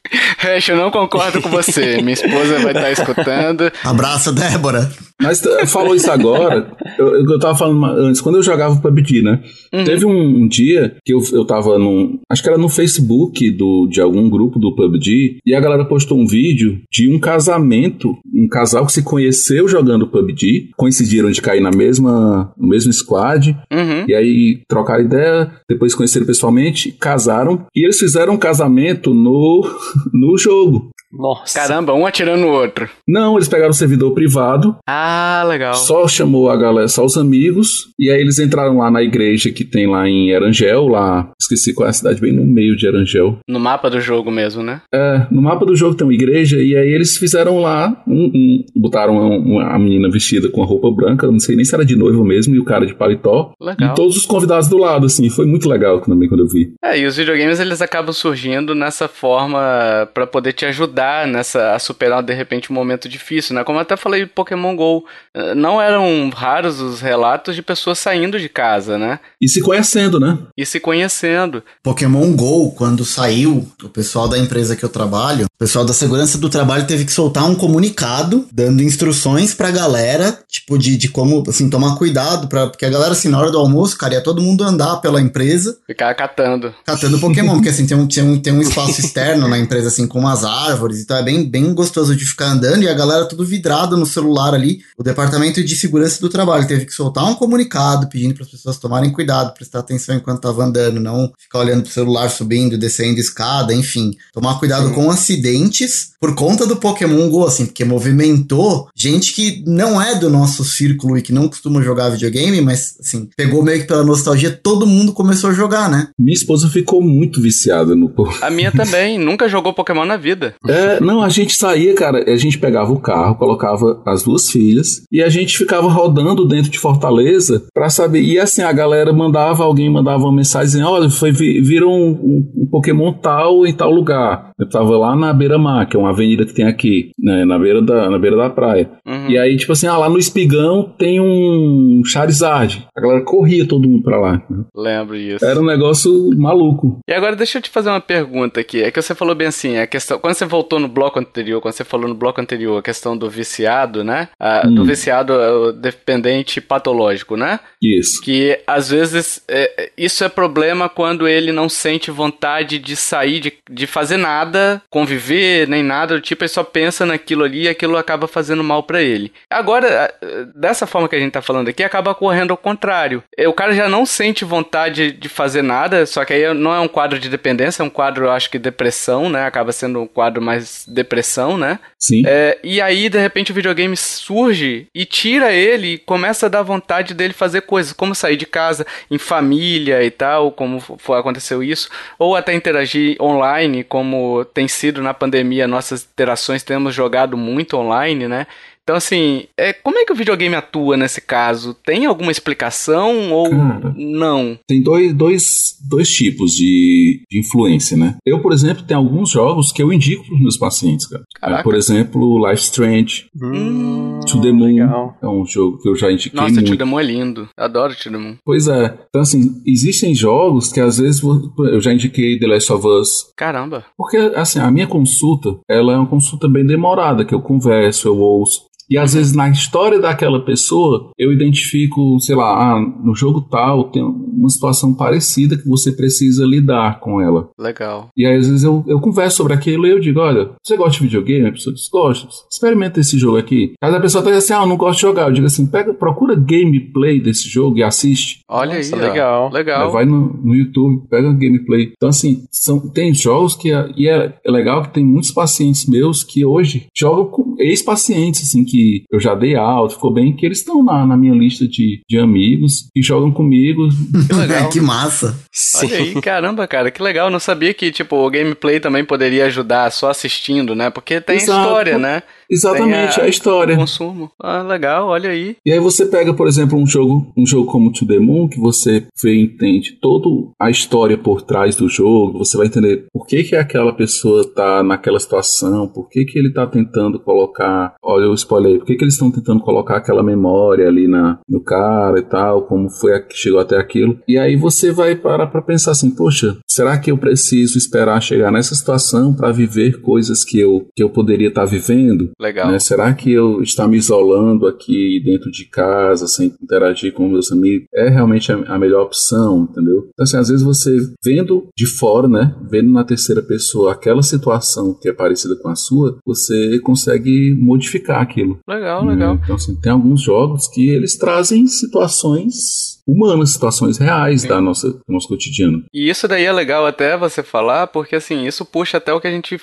Speaker 1: Ash, eu não concordo com você. Minha esposa vai estar escutando.
Speaker 3: Abraço, Débora.
Speaker 4: Mas falou isso agora, eu, eu tava falando antes, quando eu jogava PUBG, né? Uhum. Teve um, um, dia que eu, eu tava num. Acho que era no Facebook do, de algum grupo do PUBG, e a galera postou um vídeo de um casamento, um casal que se conheceu jogando PUBG, coincidiram de cair na mesma, no mesmo squad,
Speaker 1: uhum.
Speaker 4: e aí trocaram ideia, depois conheceram pessoalmente, casaram, e eles fizeram um casamento no, no jogo.
Speaker 1: Nossa. Caramba, um atirando no outro.
Speaker 4: Não, eles pegaram o servidor privado.
Speaker 1: Ah, legal.
Speaker 4: Só chamou a galera, só os amigos. E aí eles entraram lá na igreja que tem lá em Erangel, lá. Esqueci qual é a cidade, bem no meio de Erangel.
Speaker 1: No mapa do jogo mesmo, né?
Speaker 4: É, no mapa do jogo tem uma igreja. E aí eles fizeram lá. Um, um, botaram uma, a menina vestida com a roupa branca. Não sei nem se era de noivo mesmo. E o cara de paletó. Legal. E todos os convidados do lado, assim. Foi muito legal também quando eu vi.
Speaker 1: É, e os videogames eles acabam surgindo nessa forma para poder te ajudar nessa a superar de repente um momento difícil, né? Como eu até falei Pokémon Go, eh, não eram raros os relatos de pessoas saindo de casa, né?
Speaker 4: E se conhecendo, né?
Speaker 1: E se conhecendo.
Speaker 3: Pokémon Go, quando saiu, o pessoal da empresa que eu trabalho, o pessoal da segurança do trabalho teve que soltar um comunicado dando instruções pra galera, tipo de, de como assim tomar cuidado para porque a galera assim na hora do almoço, cara, ia todo mundo andar pela empresa,
Speaker 1: ficar catando.
Speaker 3: Catando Pokémon, porque assim tem um, tem um, tem um espaço externo na empresa assim com umas árvores, então é bem bem gostoso de ficar andando e a galera tudo vidrado no celular ali. O departamento de segurança do trabalho teve que soltar um comunicado pedindo para as pessoas tomarem cuidado, prestar atenção enquanto tava andando, não ficar olhando pro celular subindo, descendo escada, enfim, tomar cuidado Sim. com acidentes por conta do Pokémon Go, assim, porque movimentou gente que não é do nosso círculo e que não costuma jogar videogame, mas assim, pegou meio que pela nostalgia, todo mundo começou a jogar, né?
Speaker 4: Minha esposa ficou muito viciada no
Speaker 1: A minha também, nunca jogou Pokémon na vida.
Speaker 4: É, não, a gente saía, cara, a gente pegava o carro, colocava as duas filhas e a gente ficava rodando dentro de Fortaleza pra saber. E assim, a galera mandava, alguém mandava uma mensagem, olha, foi, viram um, um, um Pokémon tal em tal lugar. Eu tava lá na Beira-Mar, que é uma avenida que tem aqui, né, na beira da, na beira da praia. Uhum. E aí, tipo assim, ah, lá no Espigão tem um Charizard. A galera corria todo mundo pra lá. Né?
Speaker 1: Lembro isso.
Speaker 4: Era um negócio maluco.
Speaker 1: E agora deixa eu te fazer uma pergunta aqui. É que você falou bem assim, a questão. Quando você voltou no bloco anterior, quando você falou no bloco anterior, a questão do viciado, né? Ah, hum. Do viciado é dependente patológico, né?
Speaker 4: Isso.
Speaker 1: Que às vezes é, isso é problema quando ele não sente vontade de sair, de, de fazer nada, conviver, nem nada do tipo, ele só pensa naquilo ali e aquilo acaba fazendo mal para ele. Agora, dessa forma que a gente tá falando aqui, acaba ocorrendo ao contrário. É, o cara já não sente vontade de fazer nada, só que aí não é um quadro de dependência, é um quadro, eu acho que depressão, né? Acaba sendo um quadro mais depressão, né?
Speaker 4: Sim.
Speaker 1: É, e aí, de repente, o videogame surge e tira ele e começa a dar vontade dele fazer coisas, como sair de casa, em família e tal, como foi, aconteceu isso, ou até interagir online, como tem sido na pandemia nossas interações, temos jogado muito online, né? Então, assim, é, como é que o videogame atua nesse caso? Tem alguma explicação ou Cara, não?
Speaker 4: Tem dois, dois, dois tipos de, de influência, né? Eu, por exemplo, tenho alguns jogos que eu indico para os meus pacientes, cara. É, por exemplo, Life Strange, hum, To The Moon, legal. é um jogo que eu já indiquei
Speaker 1: Nossa,
Speaker 4: muito.
Speaker 1: To The Moon é lindo. Adoro To The Moon.
Speaker 4: Pois é. Então, assim, existem jogos que às vezes eu já indiquei The Last of Us.
Speaker 1: Caramba.
Speaker 4: Porque, assim, a minha consulta, ela é uma consulta bem demorada, que eu converso, eu ouço. E às vezes na história daquela pessoa, eu identifico, sei lá, ah, no jogo tal tem uma situação parecida que você precisa lidar com ela.
Speaker 1: Legal.
Speaker 4: E aí às vezes eu, eu converso sobre aquilo e eu digo, olha, você gosta de videogame? A pessoa diz, gosta. Experimenta esse jogo aqui. Aí a pessoa tá assim, ah, eu não gosto de jogar. Eu digo assim, pega, procura gameplay desse jogo e assiste.
Speaker 1: Olha Nossa, aí, legal. Legal.
Speaker 4: Aí vai no, no YouTube, pega gameplay. Então assim, são, tem jogos que, e é, é legal que tem muitos pacientes meus que hoje jogam com ex-pacientes, assim, que que eu já dei alto, ficou bem, que eles estão na, na minha lista de, de amigos e jogam comigo.
Speaker 3: Que legal. que massa.
Speaker 1: Sim. Olha aí, caramba, cara, que legal. Eu não sabia que, tipo, o gameplay também poderia ajudar só assistindo, né? Porque tem Exato. história, né?
Speaker 4: Exatamente, a, a, história.
Speaker 1: consumo. Ah, legal, olha aí.
Speaker 4: E aí você pega, por exemplo, um jogo, um jogo como To The Moon, que você vê e entende toda a história por trás do jogo, você vai entender por que que aquela pessoa tá naquela situação, por que que ele tá tentando colocar, olha o spoiler aí, por que que eles estão tentando colocar aquela memória ali na, no cara e tal, como foi que chegou até aquilo. E aí você vai parar pra pensar assim, poxa, será que eu preciso esperar chegar nessa situação para viver coisas que eu, que eu poderia estar tá vivendo?
Speaker 1: Legal.
Speaker 4: Né? Será que eu estar me isolando aqui dentro de casa, sem interagir com meus amigos, é realmente a, a melhor opção, entendeu? Então, assim, às vezes você vendo de fora, né, vendo na terceira pessoa aquela situação que é parecida com a sua, você consegue modificar aquilo.
Speaker 1: Legal, né? legal.
Speaker 4: Então, assim, tem alguns jogos que eles trazem situações humanas, situações reais da nossa, nosso cotidiano.
Speaker 1: E isso daí é legal até você falar, porque assim, isso puxa até o que a gente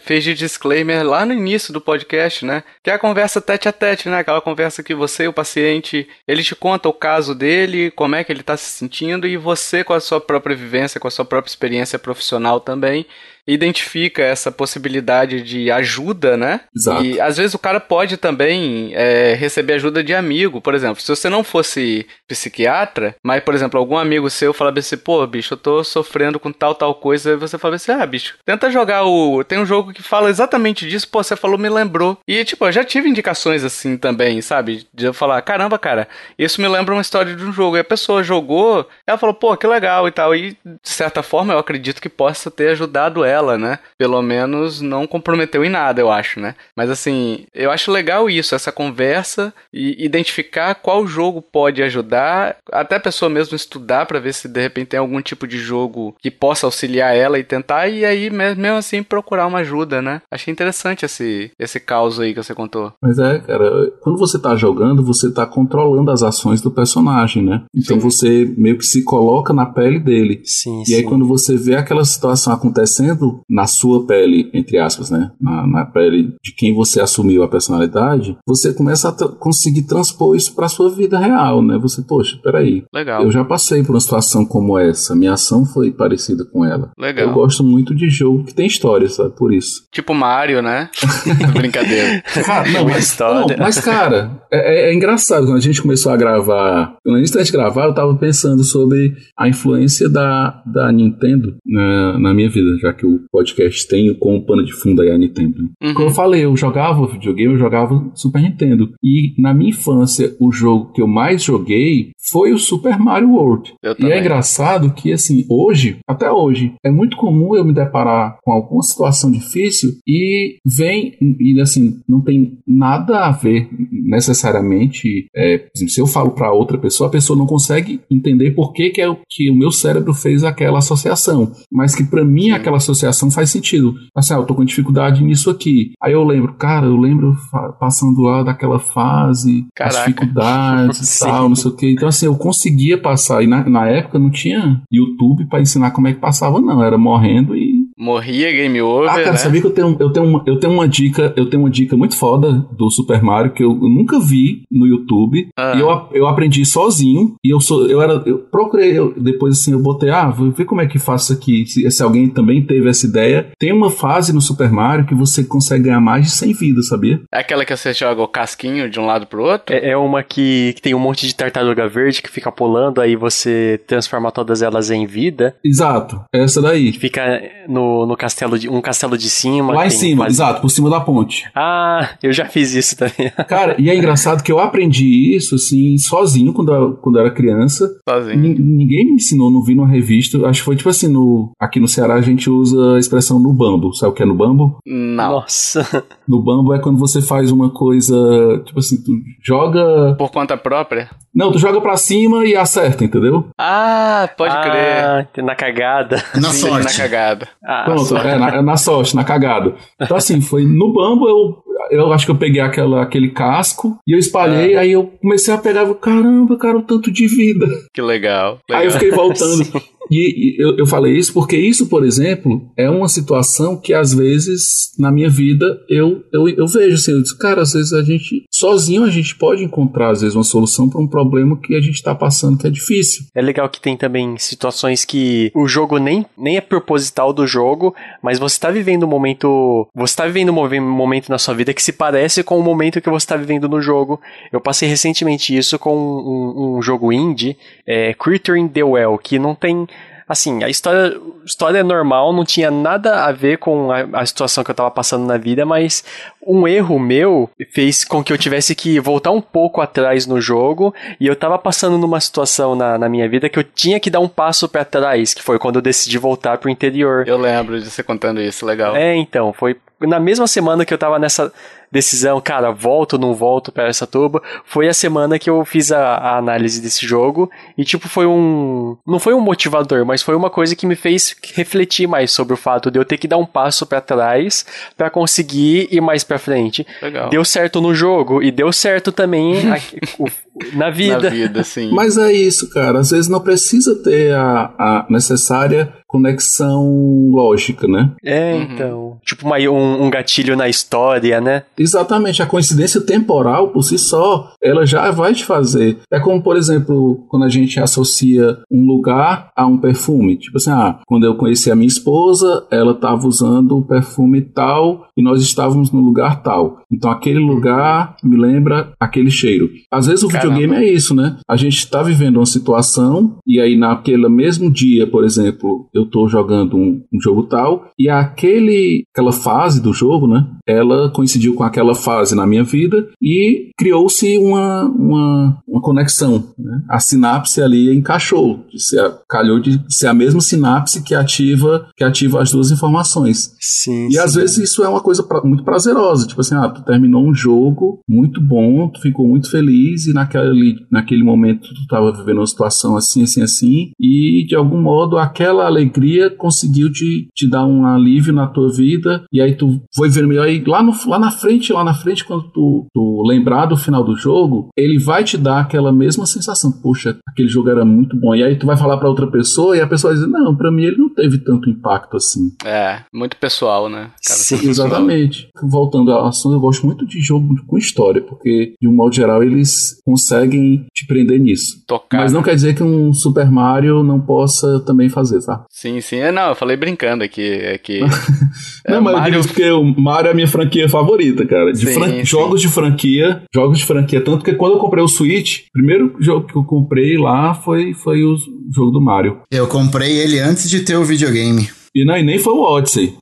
Speaker 1: fez de disclaimer lá no início do podcast, né? Que é a conversa tete a tete, né? Aquela conversa que você e o paciente, ele te conta o caso dele, como é que ele tá se sentindo, e você com a sua própria vivência, com a sua própria experiência profissional também, identifica essa possibilidade de ajuda, né?
Speaker 4: Exato.
Speaker 1: E às vezes o cara pode também é, receber ajuda de amigo. Por exemplo, se você não fosse psiquiatra, mas, por exemplo, algum amigo seu fala assim, pô, bicho, eu tô sofrendo com tal, tal coisa, e você fala assim, ah, bicho, tenta jogar o. Tem um jogo que fala exatamente disso, pô, você falou, me lembrou. E, tipo, eu já tive indicações assim também, sabe? De eu falar, caramba, cara, isso me lembra uma história de um jogo. E a pessoa jogou, ela falou, pô, que legal e tal. E, de certa forma, eu acredito que possa ter ajudado ela dela, né? Pelo menos não comprometeu em nada, eu acho, né? Mas assim, eu acho legal isso, essa conversa e identificar qual jogo pode ajudar, até a pessoa mesmo estudar para ver se de repente tem algum tipo de jogo que possa auxiliar ela e tentar, e aí mesmo assim procurar uma ajuda, né? Achei interessante esse, esse caos aí que você contou.
Speaker 4: Mas é, cara, quando você tá jogando, você tá controlando as ações do personagem, né? Então sim. você meio que se coloca na pele dele.
Speaker 2: Sim,
Speaker 4: e
Speaker 2: sim.
Speaker 4: aí quando você vê aquela situação acontecendo, na sua pele, entre aspas, né? Na, na pele de quem você assumiu a personalidade, você começa a tra conseguir transpor isso para sua vida real, né? Você, poxa, peraí.
Speaker 1: Legal.
Speaker 4: Eu já passei por uma situação como essa, minha ação foi parecida com ela.
Speaker 1: Legal.
Speaker 4: Eu gosto muito de jogo que tem história, sabe? Por isso.
Speaker 1: Tipo Mario, né? Brincadeira.
Speaker 4: Cara, não, mas, história. Não, mas, cara, é, é, é, engraçado. Quando a gente começou a gravar, quando a gente a gravar, eu tava pensando sobre a influência da, da Nintendo na, na minha vida, já que o podcast tem como pano de fundo aí a Nintendo. Uhum. Como eu falei, eu jogava videogame, eu jogava Super Nintendo. E na minha infância, o jogo que eu mais joguei foi o Super Mario World.
Speaker 1: e
Speaker 4: é engraçado que, assim, hoje, até hoje, é muito comum eu me deparar com alguma situação difícil e vem, e assim, não tem nada a ver necessariamente. É, se eu falo para outra pessoa, a pessoa não consegue entender por que, que, é o, que o meu cérebro fez aquela associação. Mas que para mim, Sim. aquela associação associação faz sentido. Assim, ah, eu tô com dificuldade nisso aqui. Aí eu lembro, cara, eu lembro passando lá daquela fase, Caraca. as dificuldades e tal, não sei o que. Então, assim, eu conseguia passar. E na, na época não tinha YouTube para ensinar como é que passava, não. Era morrendo e
Speaker 1: Morria, game over. Ah,
Speaker 4: cara,
Speaker 1: né?
Speaker 4: sabia que eu tenho, eu, tenho uma, eu tenho uma dica, eu tenho uma dica muito foda do Super Mario que eu, eu nunca vi no YouTube. Ah. E eu, eu aprendi sozinho. E eu sou. Eu era. Eu procurei, eu, depois assim, eu botei, ah, vou ver como é que faço aqui. Se, se, alguém também teve essa ideia. Tem uma fase no Super Mario que você consegue ganhar mais de 100 vidas, sabia?
Speaker 1: É aquela que você joga o casquinho de um lado pro outro?
Speaker 2: É, é uma que, que tem um monte de tartaruga verde que fica pulando, aí você transforma todas elas em vida.
Speaker 4: Exato, essa daí.
Speaker 2: Que fica no, no castelo de, um castelo de cima.
Speaker 4: Lá em cima, faz... exato, por cima da ponte.
Speaker 2: Ah, eu já fiz isso também.
Speaker 4: Cara, e é engraçado que eu aprendi isso, assim, sozinho quando eu, quando eu era criança.
Speaker 1: Sozinho.
Speaker 4: N ninguém me ensinou, não vi numa revista. Acho que foi tipo assim, no, aqui no Ceará a gente usa a expressão no bambo. Sabe o que é no bambo?
Speaker 1: Não.
Speaker 2: Nossa.
Speaker 4: No bambo é quando você faz uma coisa, tipo assim, tu joga...
Speaker 1: Por conta própria?
Speaker 4: Não, tu joga pra cima e acerta, entendeu?
Speaker 1: Ah, pode
Speaker 2: ah, crer. Na cagada.
Speaker 3: Na Sim, sorte.
Speaker 1: Na cagada.
Speaker 4: Ah, Pronto, é na, é na, sorte, na cagada. Então, assim, foi no bambo, eu, eu acho que eu peguei aquela, aquele casco e eu espalhei, é. aí eu comecei a pegar, caramba, cara, o tanto de vida.
Speaker 1: Que legal. legal.
Speaker 4: Aí eu fiquei voltando. E, e eu, eu, falei isso porque isso, por exemplo, é uma situação que às vezes na minha vida eu, eu, eu vejo assim, eu digo, cara, às vezes a gente, sozinho a gente pode encontrar às vezes uma solução para um problema que a gente está passando que é difícil.
Speaker 2: É legal que tem também situações que o jogo nem, nem é proposital do jogo, mas você está vivendo um momento, você está vivendo um momento na sua vida que se parece com o momento que você está vivendo no jogo. Eu passei recentemente isso com um, um jogo indie, é, in the Well, que não tem assim, a história, história é normal, não tinha nada a ver com a, a, situação que eu tava passando na vida, mas um erro meu fez com que eu tivesse que voltar um pouco atrás no jogo e eu tava passando numa situação na, na minha vida que eu tinha que dar um passo para trás, que foi quando eu decidi voltar pro interior.
Speaker 1: Eu lembro de você contando isso, legal.
Speaker 2: É, então, foi na mesma semana que eu tava nessa decisão, cara, volto ou não volto para essa turba, foi a semana que eu fiz a, a, análise desse jogo e tipo foi um não foi um motivador, mas foi uma coisa que me fez refletir mais sobre o fato de eu ter que dar um passo para trás para conseguir ir mais para frente. Legal. Deu certo no jogo e deu certo também aqui, o, na vida.
Speaker 1: Na vida, sim.
Speaker 4: Mas é isso, cara. Às vezes não precisa ter a, a necessária conexão lógica, né?
Speaker 2: É, uhum. então. Tipo uma, um, um, gatilho na história, né?
Speaker 4: Exatamente. A coincidência temporal, por si só, ela já vai te fazer. É como, por exemplo, quando a gente associa um lugar a um perfume. Tipo assim, ah, quando eu conheci a minha esposa, ela estava usando o perfume tal e nós estávamos no lugar tal. Então aquele lugar me lembra aquele cheiro. Às vezes o Caramba. videogame é isso, né? A gente está vivendo uma situação e aí naquele mesmo dia, por exemplo, eu estou jogando um, um, jogo tal e aquele aquela fase do jogo, né? Ela coincidiu com aquela fase na minha vida e criou-se uma, uma, uma conexão. Né? A sinapse ali encaixou, ser, calhou de ser a mesma sinapse que ativa que ativa as duas informações.
Speaker 2: Sim.
Speaker 4: E
Speaker 2: sim.
Speaker 4: às vezes isso é uma coisa pra, muito prazerosa, tipo assim, ah, tu terminou um jogo muito bom, tu ficou muito feliz e naquele, naquele momento tu estava vivendo uma situação assim, assim, assim, e de algum modo aquela alegria conseguiu te, te dar um alívio na tua vida, e aí tu foi ver melhor, e lá, no, lá na frente, lá na frente, quando tu, tu lembrar do final do jogo, ele vai te dar aquela mesma sensação, poxa, aquele jogo era muito bom, e aí tu vai falar para outra pessoa, e a pessoa vai dizer, não, para mim ele não teve tanto impacto assim.
Speaker 1: É, muito pessoal, né?
Speaker 4: Cara, Sim, exatamente. Voltando ao assunto, eu gosto muito de jogo com história, porque de um modo geral eles conseguem te prender nisso.
Speaker 1: Tocar.
Speaker 4: Mas não quer dizer que um Super Mario não possa também fazer, tá?
Speaker 1: Sim, sim. É, não, eu falei brincando aqui. É que,
Speaker 4: não, é, mas Mario... eu porque o Mario é a minha franquia favorita, cara. De sim, fran... sim. Jogos de franquia, jogos de franquia. Tanto que quando eu comprei o Switch, o primeiro jogo que eu comprei lá foi, foi o jogo do Mario.
Speaker 3: Eu comprei ele antes de ter o videogame.
Speaker 4: E, não, e nem foi o Odyssey.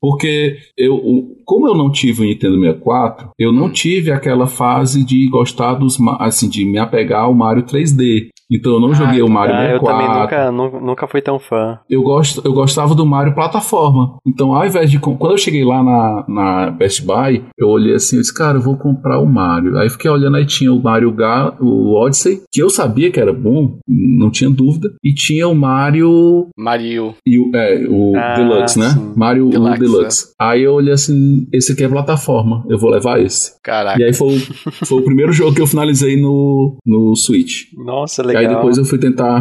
Speaker 4: Porque eu, como eu não tive o Nintendo 64, eu não tive aquela fase de gostar dos. assim, de me apegar ao Mario 3D. Então eu não ah, joguei o Mario ah, 64.
Speaker 2: Eu também nunca, nunca fui tão fã.
Speaker 4: Eu, gosto, eu gostava do Mario plataforma. Então ao invés de... Quando eu cheguei lá na, na Best Buy, eu olhei assim, eu disse, cara, eu vou comprar o Mario. Aí fiquei olhando, aí tinha o Mario Ga, o Odyssey, que eu sabia que era bom, não tinha dúvida. E tinha o Mario...
Speaker 1: Mario.
Speaker 4: E o, é, o ah, Deluxe, né? Sim. Mario Deluxe. Deluxe. É. Aí eu olhei assim, esse aqui é plataforma, eu vou levar esse.
Speaker 1: Caraca.
Speaker 4: E aí foi, foi o primeiro jogo que eu finalizei no, no Switch.
Speaker 2: Nossa, legal.
Speaker 4: Aí depois eu fui tentar,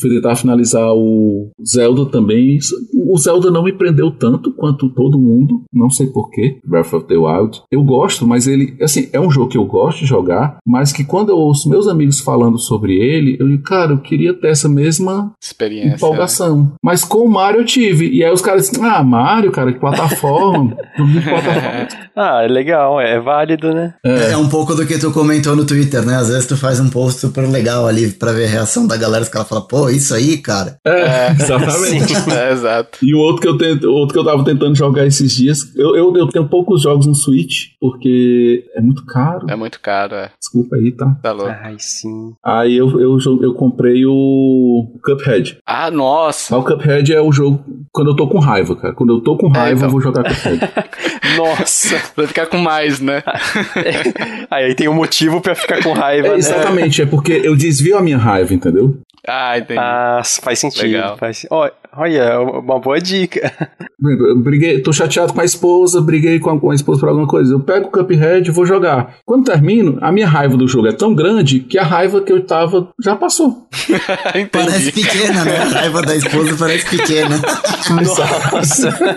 Speaker 4: fui tentar finalizar o Zelda também. O Zelda não me prendeu tanto quanto todo mundo, não sei porquê, Breath of the Wild. Eu gosto, mas ele, assim, é um jogo que eu gosto de jogar, mas que quando eu ouço meus amigos falando sobre ele, eu digo, cara, eu queria ter essa mesma
Speaker 1: experiência.
Speaker 4: Empolgação. É. Mas com o Mario eu tive. E aí os caras dizem, ah, Mario, cara, que plataforma.
Speaker 2: plataforma. ah, é legal, é válido, né?
Speaker 3: É. é um pouco do que tu comentou no Twitter, né? Às vezes tu faz um post super legal ali pra ver a reação da galera, os caras falam, pô, isso aí, cara.
Speaker 4: É, é exatamente.
Speaker 1: é, exato.
Speaker 4: E o outro que eu tento, outro que eu tava tentando jogar esses dias, eu, eu, eu, tenho poucos jogos no Switch, porque é muito caro.
Speaker 1: É muito caro, é.
Speaker 4: Desculpa aí, tá?
Speaker 1: Tá louco.
Speaker 2: Ai, sim.
Speaker 4: Aí eu, eu, eu comprei o Cuphead.
Speaker 1: Ah, nossa.
Speaker 4: o Cuphead é o jogo quando eu tô com raiva, cara. Quando eu tô com raiva, é, então. eu vou jogar Cuphead.
Speaker 1: nossa. Vai ficar com mais, né?
Speaker 2: aí tem um motivo para ficar com raiva, é,
Speaker 4: né? Exatamente, é porque eu desvio a minha raiva, entendeu?
Speaker 1: Ah, entendi.
Speaker 2: Ah, faz sentido. Legal. Faz... Oh, olha, uma boa dica.
Speaker 4: Briguei, tô chateado com a esposa, briguei com a, com a esposa por alguma coisa. Eu pego o Cuphead e vou jogar. Quando termino, a minha raiva do jogo é tão grande que a raiva que eu tava já passou.
Speaker 3: parece pequena, né? A raiva da esposa parece pequena.
Speaker 4: Nossa.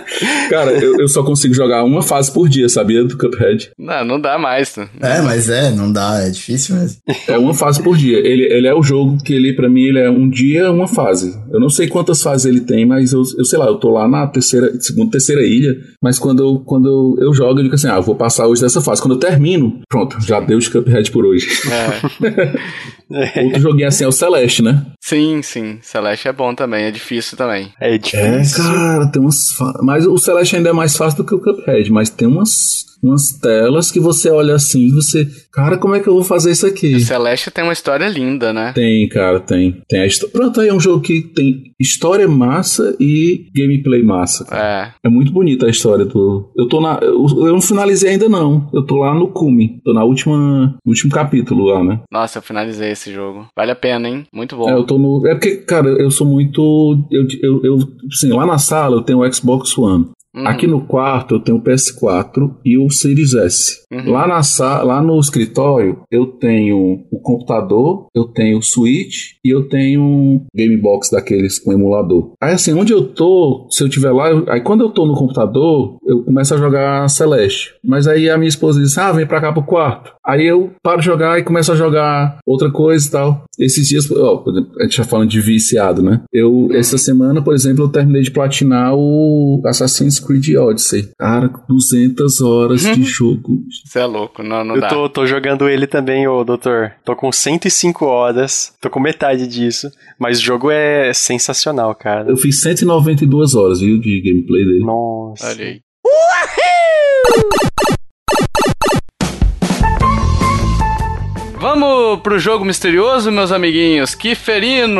Speaker 4: Cara, eu, eu, só consigo jogar uma fase por dia, sabia? Do Cuphead.
Speaker 1: Não, não dá mais. Né?
Speaker 3: É, mas é, não dá, é difícil mesmo.
Speaker 4: É uma fase por dia. Ele, ele é o jogo que ele, pra mim, ele é um dia, uma fase. Eu não sei quantas fases ele tem, mas eu, eu sei lá, eu tô lá na terceira, segunda, terceira ilha, mas quando eu, quando eu, eu jogo, eu digo assim, ah, eu vou passar hoje dessa fase. Quando eu termino, pronto, já deu de Cuphead por hoje. É. Outro joguinho assim é o Celeste, né?
Speaker 1: Sim, sim. Celeste é bom também, é difícil também.
Speaker 2: É difícil.
Speaker 4: É, cara, tem umas. Fa... Mas o Celeste ainda é mais fácil do que o Cuphead, mas tem umas umas telas que você olha assim e você. Cara, como é que eu vou fazer isso aqui?
Speaker 1: Celeste tem uma história linda, né?
Speaker 4: Tem, cara, tem. Tem a história. Pronto, aí é um jogo que tem história massa e gameplay massa. Cara. É. É muito bonita a história do. Eu tô na. Eu, eu não finalizei ainda, não. Eu tô lá no cume. Tô na última. Último capítulo lá, né?
Speaker 1: Nossa, eu finalizei esse jogo. Vale a pena, hein? Muito bom.
Speaker 4: É, eu tô no. É porque, cara, eu sou muito. Eu, eu, eu assim, lá na sala eu tenho o Xbox One. Uhum. Aqui no quarto eu tenho o PS4 e o Series S. Uhum. Lá, na, lá no escritório eu tenho o computador, eu tenho o Switch e eu tenho um Game Box daqueles com emulador. Aí assim, onde eu tô, se eu tiver lá, eu, aí quando eu tô no computador, eu começo a jogar Celeste. Mas aí a minha esposa diz: Ah, vem pra cá pro quarto. Aí eu paro de jogar e começo a jogar outra coisa e tal. Esses dias, ó, a gente tá falando de viciado, né? Eu, uhum. essa semana, por exemplo, eu terminei de platinar o Assassin's Creed Odyssey. Cara, 200 horas de uhum. jogo.
Speaker 1: Você é louco, não, não
Speaker 2: eu
Speaker 1: dá.
Speaker 2: Eu tô, tô jogando ele também, ô doutor. Tô com 105 horas, tô com metade disso. Mas o jogo é sensacional, cara.
Speaker 4: Eu fiz 192 horas, viu, de gameplay dele.
Speaker 2: Nossa.
Speaker 1: Olha aí. Uhul! Vamos pro jogo misterioso, meus amiguinhos. Kiferino!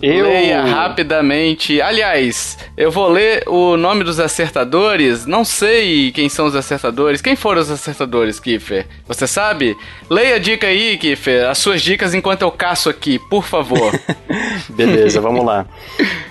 Speaker 1: Eu... Leia rapidamente. Aliás, eu vou ler o nome dos acertadores. Não sei quem são os acertadores. Quem foram os acertadores, Kiffer? Você sabe? Leia a dica aí, Kiffer. As suas dicas enquanto eu caço aqui, por favor.
Speaker 2: Beleza, vamos lá.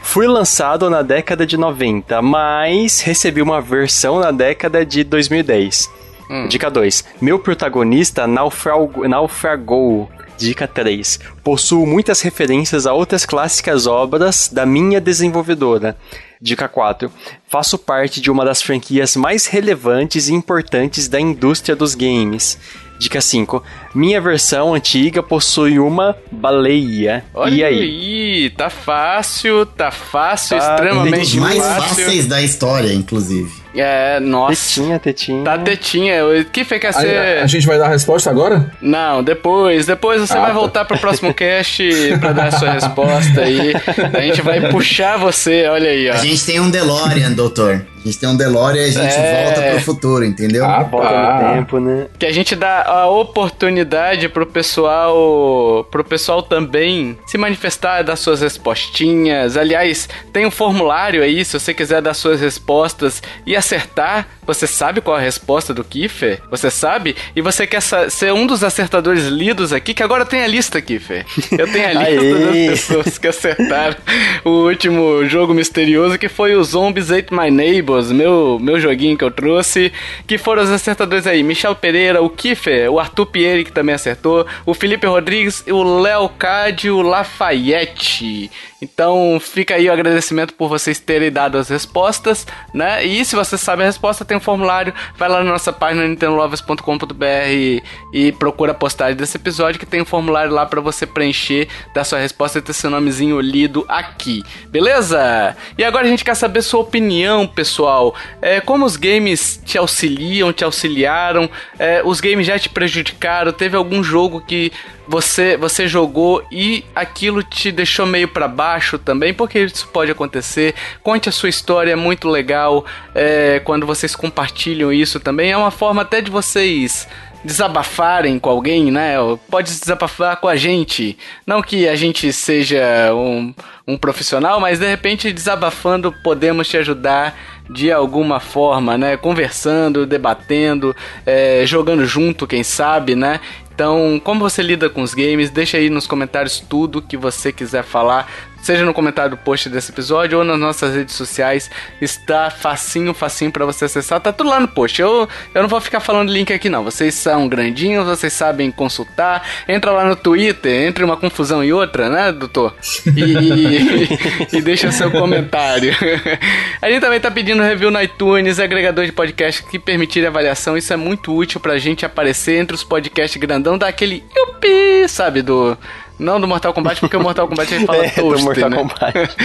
Speaker 2: Fui lançado na década de 90, mas recebi uma versão na década de 2010. Hum. Dica 2. Meu protagonista naufragou. naufragou. Dica 3. Possuo muitas referências a outras clássicas obras da minha desenvolvedora. Dica 4. Faço parte de uma das franquias mais relevantes e importantes da indústria dos games. Dica 5. Minha versão antiga possui uma baleia.
Speaker 1: Olha
Speaker 2: e aí?
Speaker 1: aí? Tá fácil, tá fácil, tá extremamente um dos
Speaker 3: mais
Speaker 1: fácil.
Speaker 3: fáceis da história, inclusive.
Speaker 1: É, nossa.
Speaker 2: Tetinha, tetinha.
Speaker 1: Tá tetinha. Que foi que ser...
Speaker 4: A, a, gente vai dar a resposta agora?
Speaker 1: Não, depois. Depois você ah, vai tá. voltar pro próximo cast pra dar a sua resposta aí. A gente vai puxar você, olha aí, ó.
Speaker 3: A gente tem um DeLorean, doutor. A gente tem um DeLorean e a gente é... volta pro futuro, entendeu?
Speaker 2: Ah, volta no tempo, né?
Speaker 1: Que a gente dá a oportunidade pro pessoal, pro pessoal também se manifestar, dar suas respostinhas. Aliás, tem um formulário aí, se você quiser dar suas respostas e acertar, você sabe qual a resposta do Kiffer? Você sabe? E você quer ser um dos acertadores lidos aqui, que agora tem a lista, Kiffer. Eu tenho a lista das pessoas que acertaram o último jogo misterioso, que foi o Zombies Ate My Neighbor meu, meu joguinho que eu trouxe, que foram os acertadores aí, Michel Pereira, o Kiffer, o Arthur Pieri, que também acertou, o Felipe Rodrigues, o Léo Cade, o Lafayette. Então fica aí o agradecimento por vocês terem dado as respostas, né? E se você sabe a resposta, tem um formulário, vai lá na nossa página nintendolovers.com.br e procura a postagem desse episódio que tem um formulário lá para você preencher, dar sua resposta e ter seu nomezinho lido aqui, beleza? E agora a gente quer saber sua opinião, pessoal. É, como os games te auxiliam, te auxiliaram? É, os games já te prejudicaram? Teve algum jogo que você você jogou e aquilo te deixou meio para baixo também, porque isso pode acontecer. Conte a sua história, é muito legal é, quando vocês compartilham isso também. É uma forma até de vocês desabafarem com alguém, né? Pode desabafar com a gente. Não que a gente seja um, um profissional, mas de repente desabafando podemos te ajudar de alguma forma, né? Conversando, debatendo, é, jogando junto, quem sabe, né? Então, como você lida com os games? Deixa aí nos comentários tudo que você quiser falar seja no comentário do post desse episódio ou nas nossas redes sociais. Está facinho, facinho para você acessar. Tá tudo lá no post. Eu, eu não vou ficar falando link aqui não. Vocês são grandinhos, vocês sabem consultar. Entra lá no Twitter, entre uma confusão e outra, né, doutor? E, e, e deixa seu comentário. A gente também tá pedindo review no iTunes, agregador de podcast que permitir avaliação. Isso é muito útil pra gente aparecer entre os podcasts grandão, dar aquele yupi, sabe, do Não do Mortal Kombat, porque o Mortal Kombat ele fala
Speaker 2: é,
Speaker 1: toast,
Speaker 2: do Mortal
Speaker 1: né?
Speaker 2: Kombat.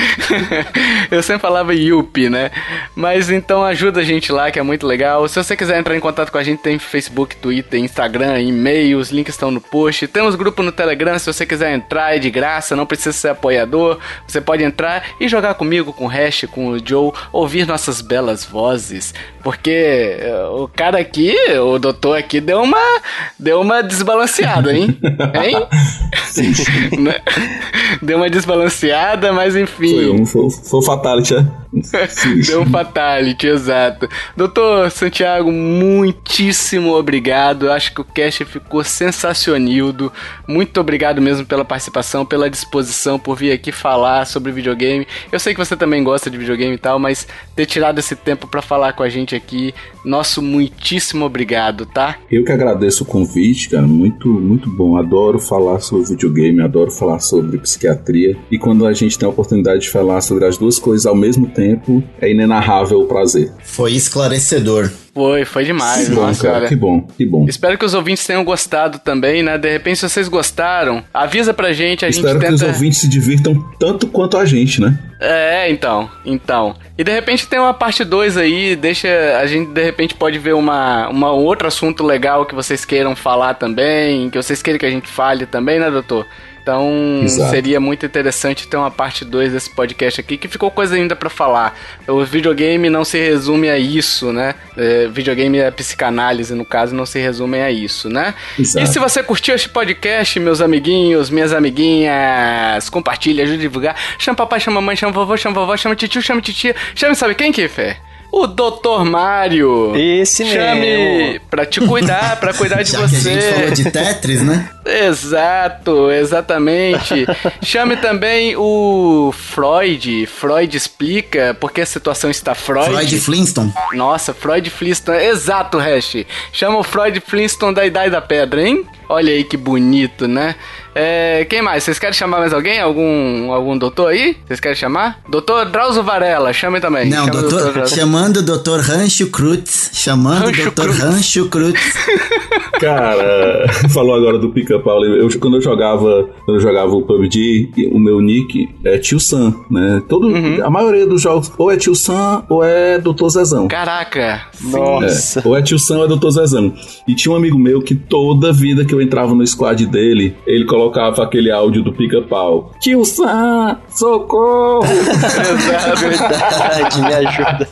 Speaker 1: eu sempre falava Yuppie, né? Mas então ajuda a gente lá, que é muito legal. Se você quiser entrar em contato com a gente, tem Facebook, Twitter, Instagram, e-mail, os links estão no post. Temos grupo no Telegram, se você quiser entrar, é de graça, não precisa ser apoiador. Você pode entrar e jogar comigo, com o Hash, com o Joe, ouvir nossas belas vozes. Porque eh, o cara aqui, o doutor aqui, deu uma, deu uma desbalanceada, hein? hein? Né? deu uma desbalanceada, mas enfim.
Speaker 4: Foi um, foi, foi fatality, é?
Speaker 1: Deu um fatality, exato. Doutor Santiago, muitíssimo obrigado. Acho que o cast ficou sensacionildo. Muito obrigado mesmo pela participação, pela disposição, por vir aqui falar sobre videogame. Eu sei que você também gosta de videogame e tal, mas ter tirado esse tempo para falar com a gente aqui, nosso muitíssimo obrigado, tá?
Speaker 4: Eu que agradeço o convite, cara. Muito, muito bom. Adoro falar sobre videogame, adoro falar sobre psiquiatria. E quando a gente tem a oportunidade de falar sobre as duas coisas ao mesmo tempo, é inenarrável o prazer.
Speaker 3: Foi esclarecedor.
Speaker 1: Foi, foi demais,
Speaker 4: que bom,
Speaker 1: nossa,
Speaker 4: cara, Que bom, que bom.
Speaker 1: Espero que os ouvintes tenham gostado também, né? De repente, se vocês gostaram, avisa pra gente, a
Speaker 4: Espero
Speaker 1: gente
Speaker 4: tenta... que os ouvintes se divirtam tanto quanto a gente, né?
Speaker 1: É, então, então. E de repente tem uma parte 2 aí, deixa. A gente de repente pode ver uma, uma outro assunto legal que vocês queiram falar também, que vocês queiram que a gente fale também, né, doutor? Então Exato. seria muito interessante ter uma parte 2 desse podcast aqui, que ficou coisa ainda para falar. O videogame não se resume a isso, né? É, videogame é psicanálise, no caso, não se resume a isso, né? Exato. E se você curtiu este podcast, meus amiguinhos, minhas amiguinhas, compartilha, ajude a divulgar. Chama papai, chama mamãe, chama vovô, chama vovó, chama tio, chama titia, chama sabe quem, Kiffer? O Dr. Mário.
Speaker 2: Esse
Speaker 1: Chame
Speaker 2: mesmo.
Speaker 1: pra te cuidar, pra cuidar de
Speaker 3: Já
Speaker 1: você.
Speaker 3: Que a gente falou de Tetris, né?
Speaker 1: Exato, exatamente. Chame também o Freud. Freud explica porque a situação está Freud.
Speaker 3: Freud Flintstone.
Speaker 1: Nossa, Freud Flintstone. Exato, Hash. Chama o Freud Flintstone da Idade da Pedra, hein? Olha aí que bonito, né? É, quem mais? Vocês querem chamar mais alguém? Algum, algum doutor aí? Vocês querem chamar? Doutor Drauzio Varela, chame também.
Speaker 3: Não,
Speaker 1: Chama
Speaker 3: doutor, doutor chamando o doutor Rancho Cruz. Chamando o doutor Cruz. Rancho Cruz.
Speaker 4: Cara, falou agora do pica-pau. Eu, quando eu jogava, quando eu jogava o PUBG, o meu nick é Tio Sam, né? Todo, uhum. A maioria dos jogos ou é Tio Sam ou é Doutor Zezão.
Speaker 1: Caraca!
Speaker 2: Nossa!
Speaker 4: É, ou é Tio Sam ou é Doutor Zezão. E tinha um amigo meu que toda vida que eu entrava no squad dele, ele colocava aquele áudio do pica-pau. Tio Sam, socorro!
Speaker 2: Exato, verdade, me ajuda.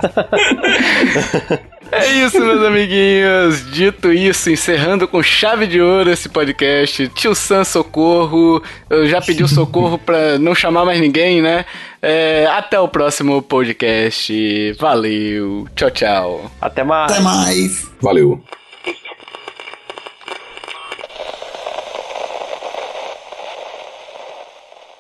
Speaker 1: É isso, meus amiguinhos. Dito isso, encerrando com chave de ouro esse podcast. Tio Sam, socorro. Eu já pedi o socorro pra não chamar mais ninguém, né? É, até o próximo podcast. Valeu. Tchau, tchau.
Speaker 2: Até mais.
Speaker 3: Até mais.
Speaker 4: Valeu.